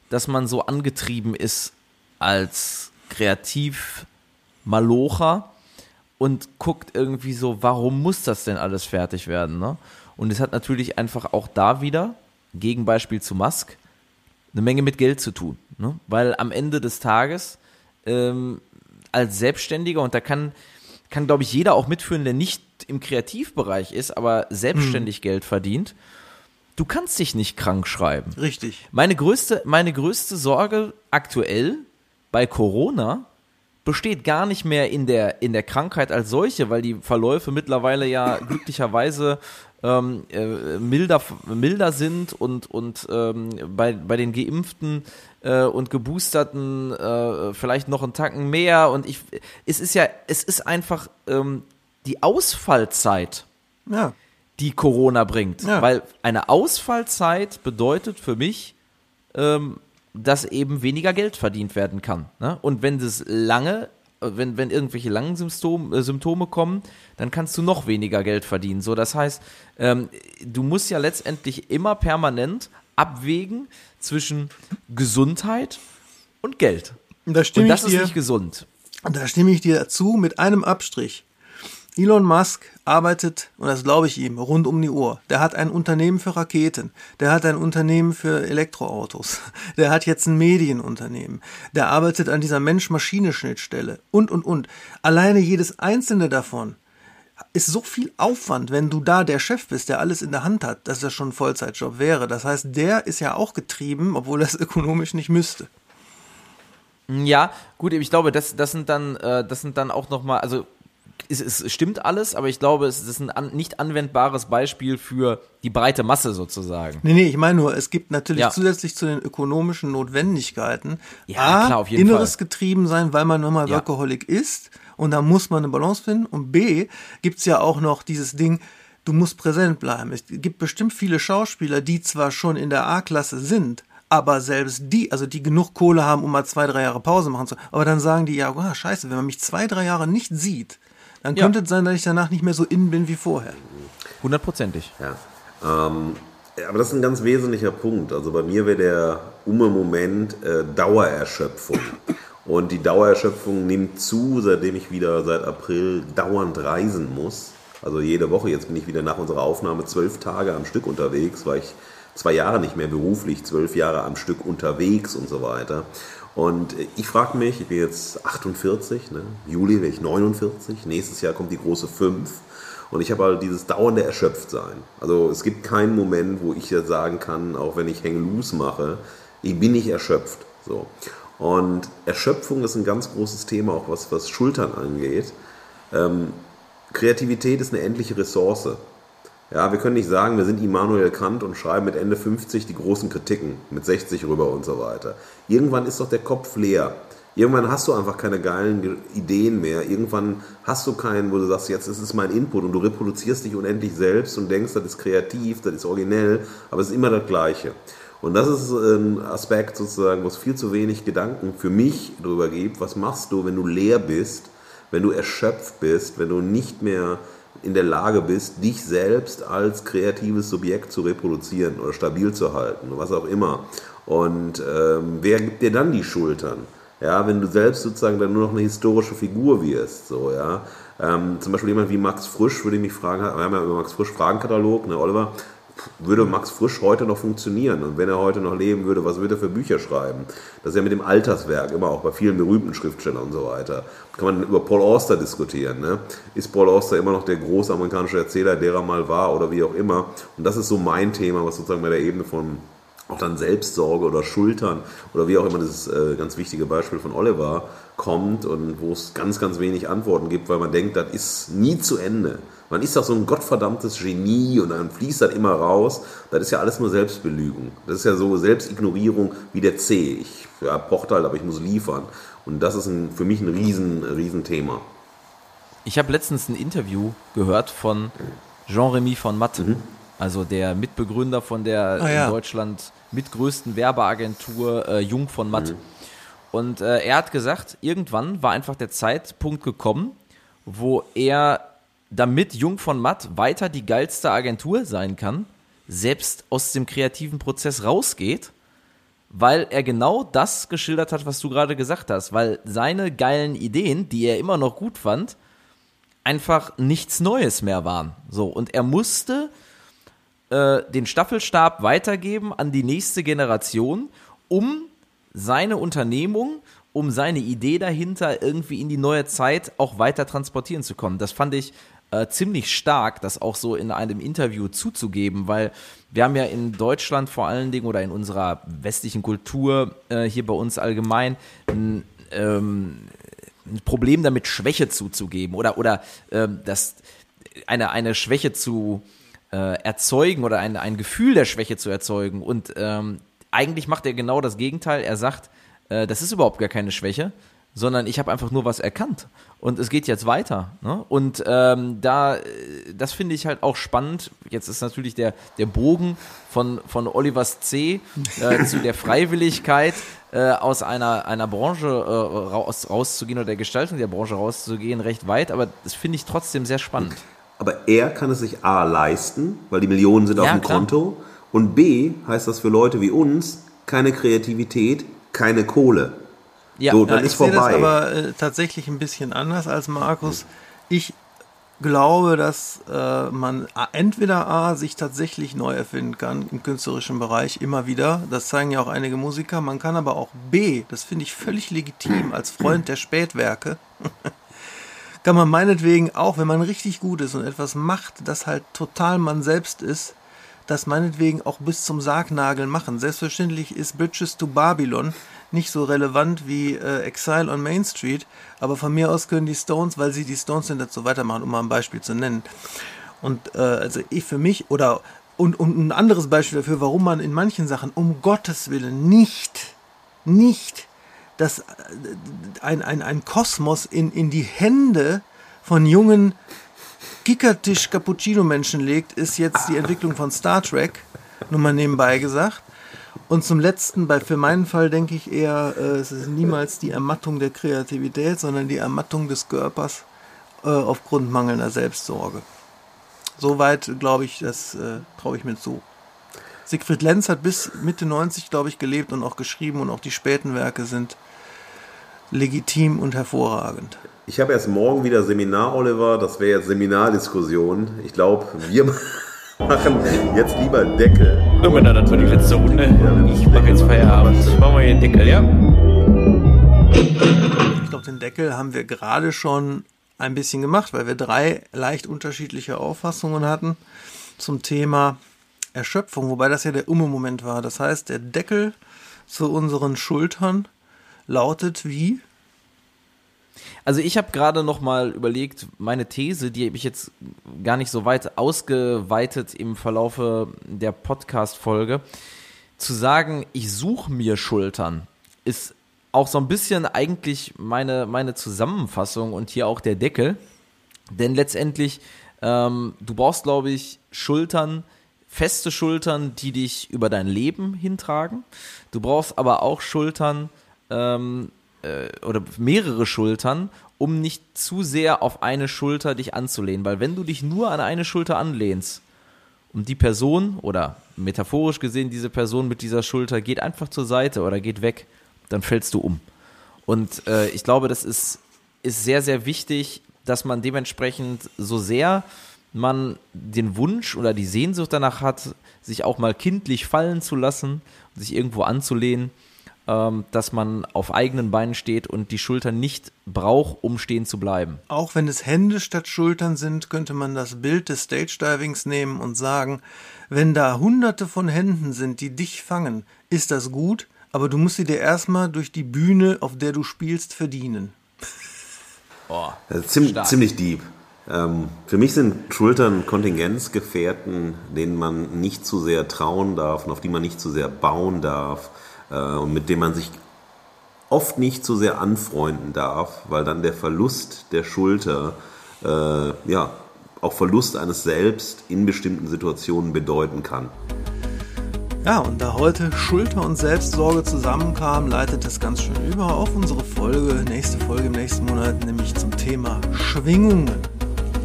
dass man so angetrieben ist als kreativ Malocher und guckt irgendwie so, warum muss das denn alles fertig werden? Ne? Und es hat natürlich einfach auch da wieder, Gegenbeispiel zu Musk, eine Menge mit Geld zu tun. Ne? Weil am Ende des Tages ähm, als Selbstständiger, und da kann, kann glaube ich, jeder auch mitführen, der nicht im Kreativbereich ist, aber selbstständig hm. Geld verdient, du kannst dich nicht krank schreiben. Richtig. Meine größte, meine größte Sorge aktuell bei Corona besteht gar nicht mehr in der, in der Krankheit als solche, weil die Verläufe mittlerweile ja *coughs* glücklicherweise ähm, äh, milder, milder sind und, und ähm, bei, bei den Geimpften äh, und Geboosterten äh, vielleicht noch einen Tacken mehr. Und ich, es ist ja, es ist einfach ähm, die Ausfallzeit, ja. die Corona bringt. Ja. Weil eine Ausfallzeit bedeutet für mich, ähm, dass eben weniger Geld verdient werden kann. Ne? Und wenn das lange wenn, wenn irgendwelche langen Symptome, äh, Symptome kommen, dann kannst du noch weniger Geld verdienen. So, das heißt, ähm, du musst ja letztendlich immer permanent abwägen zwischen Gesundheit und Geld. Und, da stimme und das ich dir, ist nicht gesund. Da stimme ich dir zu mit einem Abstrich. Elon Musk arbeitet, und das glaube ich ihm, rund um die Uhr. Der hat ein Unternehmen für Raketen, der hat ein Unternehmen für Elektroautos, *laughs* der hat jetzt ein Medienunternehmen, der arbeitet an dieser Mensch-Maschine-Schnittstelle und, und, und. Alleine jedes einzelne davon ist so viel Aufwand, wenn du da der Chef bist, der alles in der Hand hat, dass das schon ein Vollzeitjob wäre. Das heißt, der ist ja auch getrieben, obwohl er es *laughs* ökonomisch nicht müsste. Ja, gut, ich glaube, das, das sind dann, äh, das sind dann auch nochmal, also es, es, stimmt alles, aber ich glaube, es ist ein an, nicht anwendbares Beispiel für die breite Masse sozusagen. Nee, nee, ich meine nur, es gibt natürlich ja. zusätzlich zu den ökonomischen Notwendigkeiten ja, A, klar, auf jeden inneres Fall. getrieben sein, weil man nochmal ja. Workaholic ist und da muss man eine Balance finden und B, gibt's ja auch noch dieses Ding, du musst präsent bleiben. Es gibt bestimmt viele Schauspieler, die zwar schon in der A-Klasse sind, aber selbst die, also die genug Kohle haben, um mal zwei, drei Jahre Pause machen zu, aber dann sagen die, ja, oh, scheiße, wenn man mich zwei, drei Jahre nicht sieht, dann ja. könnte es sein, dass ich danach nicht mehr so innen bin wie vorher. Hundertprozentig. Ja. Ähm, aber das ist ein ganz wesentlicher Punkt. Also bei mir wäre der Umme-Moment äh, Dauererschöpfung. Und die Dauererschöpfung nimmt zu, seitdem ich wieder seit April dauernd reisen muss. Also jede Woche, jetzt bin ich wieder nach unserer Aufnahme zwölf Tage am Stück unterwegs, weil ich zwei Jahre nicht mehr beruflich, zwölf Jahre am Stück unterwegs und so weiter. Und ich frage mich, ich bin jetzt 48, ne? Juli werde ich 49, nächstes Jahr kommt die große 5. Und ich habe halt dieses dauernde Erschöpftsein. Also es gibt keinen Moment, wo ich jetzt sagen kann, auch wenn ich Hang Loose mache, ich bin nicht erschöpft. So. Und Erschöpfung ist ein ganz großes Thema, auch was, was Schultern angeht. Ähm, Kreativität ist eine endliche Ressource. Ja, wir können nicht sagen, wir sind Immanuel Kant und schreiben mit Ende 50 die großen Kritiken, mit 60 rüber und so weiter. Irgendwann ist doch der Kopf leer. Irgendwann hast du einfach keine geilen Ge- Ideen mehr. Irgendwann hast du keinen, wo du sagst, jetzt ist es mein Input und du reproduzierst dich unendlich selbst und denkst, das ist kreativ, das ist originell, aber es ist immer das Gleiche. Und das ist ein Aspekt sozusagen, wo es viel zu wenig Gedanken für mich darüber gibt. Was machst du, wenn du leer bist, wenn du erschöpft bist, wenn du nicht mehr in der Lage bist, dich selbst als kreatives Subjekt zu reproduzieren oder stabil zu halten, was auch immer. Und ähm, wer gibt dir dann die Schultern? Ja, wenn du selbst sozusagen dann nur noch eine historische Figur wirst, so, ja. Ähm, zum Beispiel jemand wie Max Frisch würde ich mich fragen, wir haben ja über Max Frisch Fragenkatalog, ne, Oliver, würde Max Frisch heute noch funktionieren? Und wenn er heute noch leben würde, was würde er für Bücher schreiben? Das ist ja mit dem Alterswerk immer auch bei vielen berühmten Schriftstellern und so weiter. Kann man über Paul Auster diskutieren. Ne? Ist Paul Auster immer noch der große amerikanische Erzähler, der er mal war oder wie auch immer? Und das ist so mein Thema, was sozusagen bei der Ebene von auch dann Selbstsorge oder Schultern oder wie auch immer dieses äh, ganz wichtige Beispiel von Oliver kommt und wo es ganz, ganz wenig Antworten gibt, weil man denkt, das ist nie zu Ende. Man ist doch so ein gottverdammtes Genie und dann fließt das immer raus. Das ist ja alles nur Selbstbelügung. Das ist ja so Selbstignorierung wie der C. Ich ja, pocht halt, aber ich muss liefern. Und das ist ein, für mich ein riesen, riesen Thema. Ich habe letztens ein Interview gehört von Jean-Remy von Matt, also der Mitbegründer von der Ah, ja. in Deutschland mitgrößten Werbeagentur äh, Jung von Matt. Und äh, er hat gesagt, irgendwann war einfach der Zeitpunkt gekommen, wo er, damit Jung von Matt weiter die geilste Agentur sein kann, selbst aus dem kreativen Prozess rausgeht weil er genau das geschildert hat, was du gerade gesagt hast, weil seine geilen Ideen, die er immer noch gut fand, einfach nichts Neues mehr waren. So und er musste äh, den Staffelstab weitergeben an die nächste Generation, um seine Unternehmung, um seine Idee dahinter irgendwie in die neue Zeit auch weiter transportieren zu kommen. Das fand ich äh, ziemlich stark, das auch so in einem Interview zuzugeben, weil wir haben ja in Deutschland vor allen Dingen oder in unserer westlichen Kultur äh, hier bei uns allgemein ein, ähm, ein Problem damit, Schwäche zuzugeben oder, oder ähm, das, eine, eine Schwäche zu äh, erzeugen oder ein, ein Gefühl der Schwäche zu erzeugen. Und ähm, eigentlich macht er genau das Gegenteil. Er sagt, äh, das ist überhaupt gar keine Schwäche, sondern ich habe einfach nur was erkannt und es geht jetzt weiter. Ne? Und ähm, da, das finde ich halt auch spannend. Jetzt ist natürlich der, der Bogen von, von Olivers C äh, *laughs* zu der Freiwilligkeit äh, aus einer, einer Branche äh, raus, rauszugehen oder der Gestaltung der Branche rauszugehen recht weit, aber das finde ich trotzdem sehr spannend. Aber er kann es sich A leisten, weil die Millionen sind auf Ja, dem klar. Konto. Und B heißt das für Leute wie uns keine Kreativität, keine Kohle. Ja, so, Ja, dann ich ist sehe das vorbei. aber äh, tatsächlich ein bisschen anders als Markus. Ich glaube, dass äh, man entweder A, sich tatsächlich neu erfinden kann im künstlerischen Bereich immer wieder. Das zeigen ja auch einige Musiker. Man kann aber auch B, das finde ich völlig legitim *clears throat* als Freund der Spätwerke, *laughs* kann man meinetwegen auch, wenn man richtig gut ist und etwas macht, das halt total man selbst ist, das meinetwegen auch bis zum Sargnagel machen. Selbstverständlich ist Bridges to Babylon nicht so relevant wie äh, Exile on Main Street, aber von mir aus können die Stones, weil sie die Stones sind, dazu weitermachen, um mal ein Beispiel zu nennen. Und äh, also ich für mich oder und, und ein anderes Beispiel dafür, warum man in manchen Sachen um Gottes Willen nicht, nicht das, äh, ein, ein, ein Kosmos in, in die Hände von jungen Kickertisch Cappuccino Menschen legt, ist jetzt die Entwicklung von Star Trek, nur mal nebenbei gesagt. Und zum letzten, bei, für meinen Fall denke ich eher, äh, es ist niemals die Ermattung der Kreativität, sondern die Ermattung des Körpers äh, aufgrund mangelnder Selbstsorge. Soweit, glaube ich, das äh, traue ich mir zu. Siegfried Lenz hat bis Mitte 90, glaube ich, gelebt und auch geschrieben und auch die späten Werke sind legitim und hervorragend. Ich habe erst morgen wieder Seminar, Oliver. Das wäre jetzt Seminardiskussion. Ich glaube, wir machen jetzt lieber Deckel. So, Männer, das war die letzte Runde. Ich mache jetzt Feierabend. Machen wir hier den Deckel, ja? Ich glaube, den Deckel haben wir gerade schon ein bisschen gemacht, weil wir drei leicht unterschiedliche Auffassungen hatten zum Thema Erschöpfung, wobei das ja der Umme-Moment war. Das heißt, der Deckel zu unseren Schultern lautet wie? Also ich habe gerade noch mal überlegt, meine These, die habe ich jetzt gar nicht so weit ausgeweitet im Verlaufe der Podcast-Folge, zu sagen, ich suche mir Schultern, ist auch so ein bisschen eigentlich meine, meine Zusammenfassung und hier auch der Deckel. Denn letztendlich, ähm, du brauchst, glaube ich, Schultern, feste Schultern, die dich über dein Leben hintragen. Du brauchst aber auch Schultern ähm, äh, oder mehrere Schultern, um nicht zu sehr auf eine Schulter dich anzulehnen. Weil wenn du dich nur an eine Schulter anlehnst und die Person oder metaphorisch gesehen diese Person mit dieser Schulter geht einfach zur Seite oder geht weg, dann fällst du um. Und äh, ich glaube, das ist, ist sehr, sehr wichtig, dass man dementsprechend so sehr man den Wunsch oder die Sehnsucht danach hat, sich auch mal kindlich fallen zu lassen, sich irgendwo anzulehnen, dass man auf eigenen Beinen steht und die Schultern nicht braucht, um stehen zu bleiben. Auch wenn es Hände statt Schultern sind, könnte man das Bild des Stage Divings nehmen und sagen, wenn da hunderte von Händen sind, die dich fangen, ist das gut, aber du musst sie dir erstmal durch die Bühne, auf der du spielst, verdienen. Oh, ziemlich, ziemlich deep. Ähm, für mich sind Schultern Kontingenzgefährten, denen man nicht zu sehr trauen darf und auf die man nicht zu sehr bauen darf und mit denen man sich oft nicht zu sehr anfreunden darf, weil dann der Verlust der Schulter, äh, ja, auch Verlust eines Selbst in bestimmten Situationen bedeuten kann. Ja, und da heute Schulter und Selbstsorge zusammenkamen, leitet das ganz schön über auf unsere Folge, nächste Folge im nächsten Monat, nämlich zum Thema Schwingungen.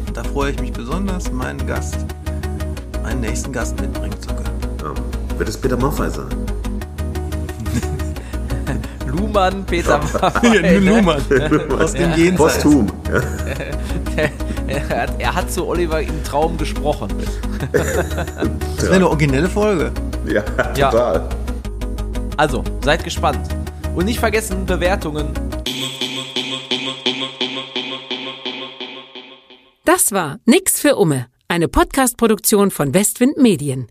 Und da freue ich mich besonders, meinen Gast, meinen nächsten Gast mitbringen zu können. Ähm, wird es Peter Maffei sein? Luhmann, Peter Maffei. Luhmann. *laughs* Aus dem Jenseits. Posthum. er, hat, er hat zu Oliver im Traum gesprochen. *laughs* Das wäre eine originelle Folge. Ja, Ja. total. Also, seid gespannt. Und nicht vergessen, Bewertungen. Das war Nix für Umme, eine Podcast-Produktion von Westwind Medien.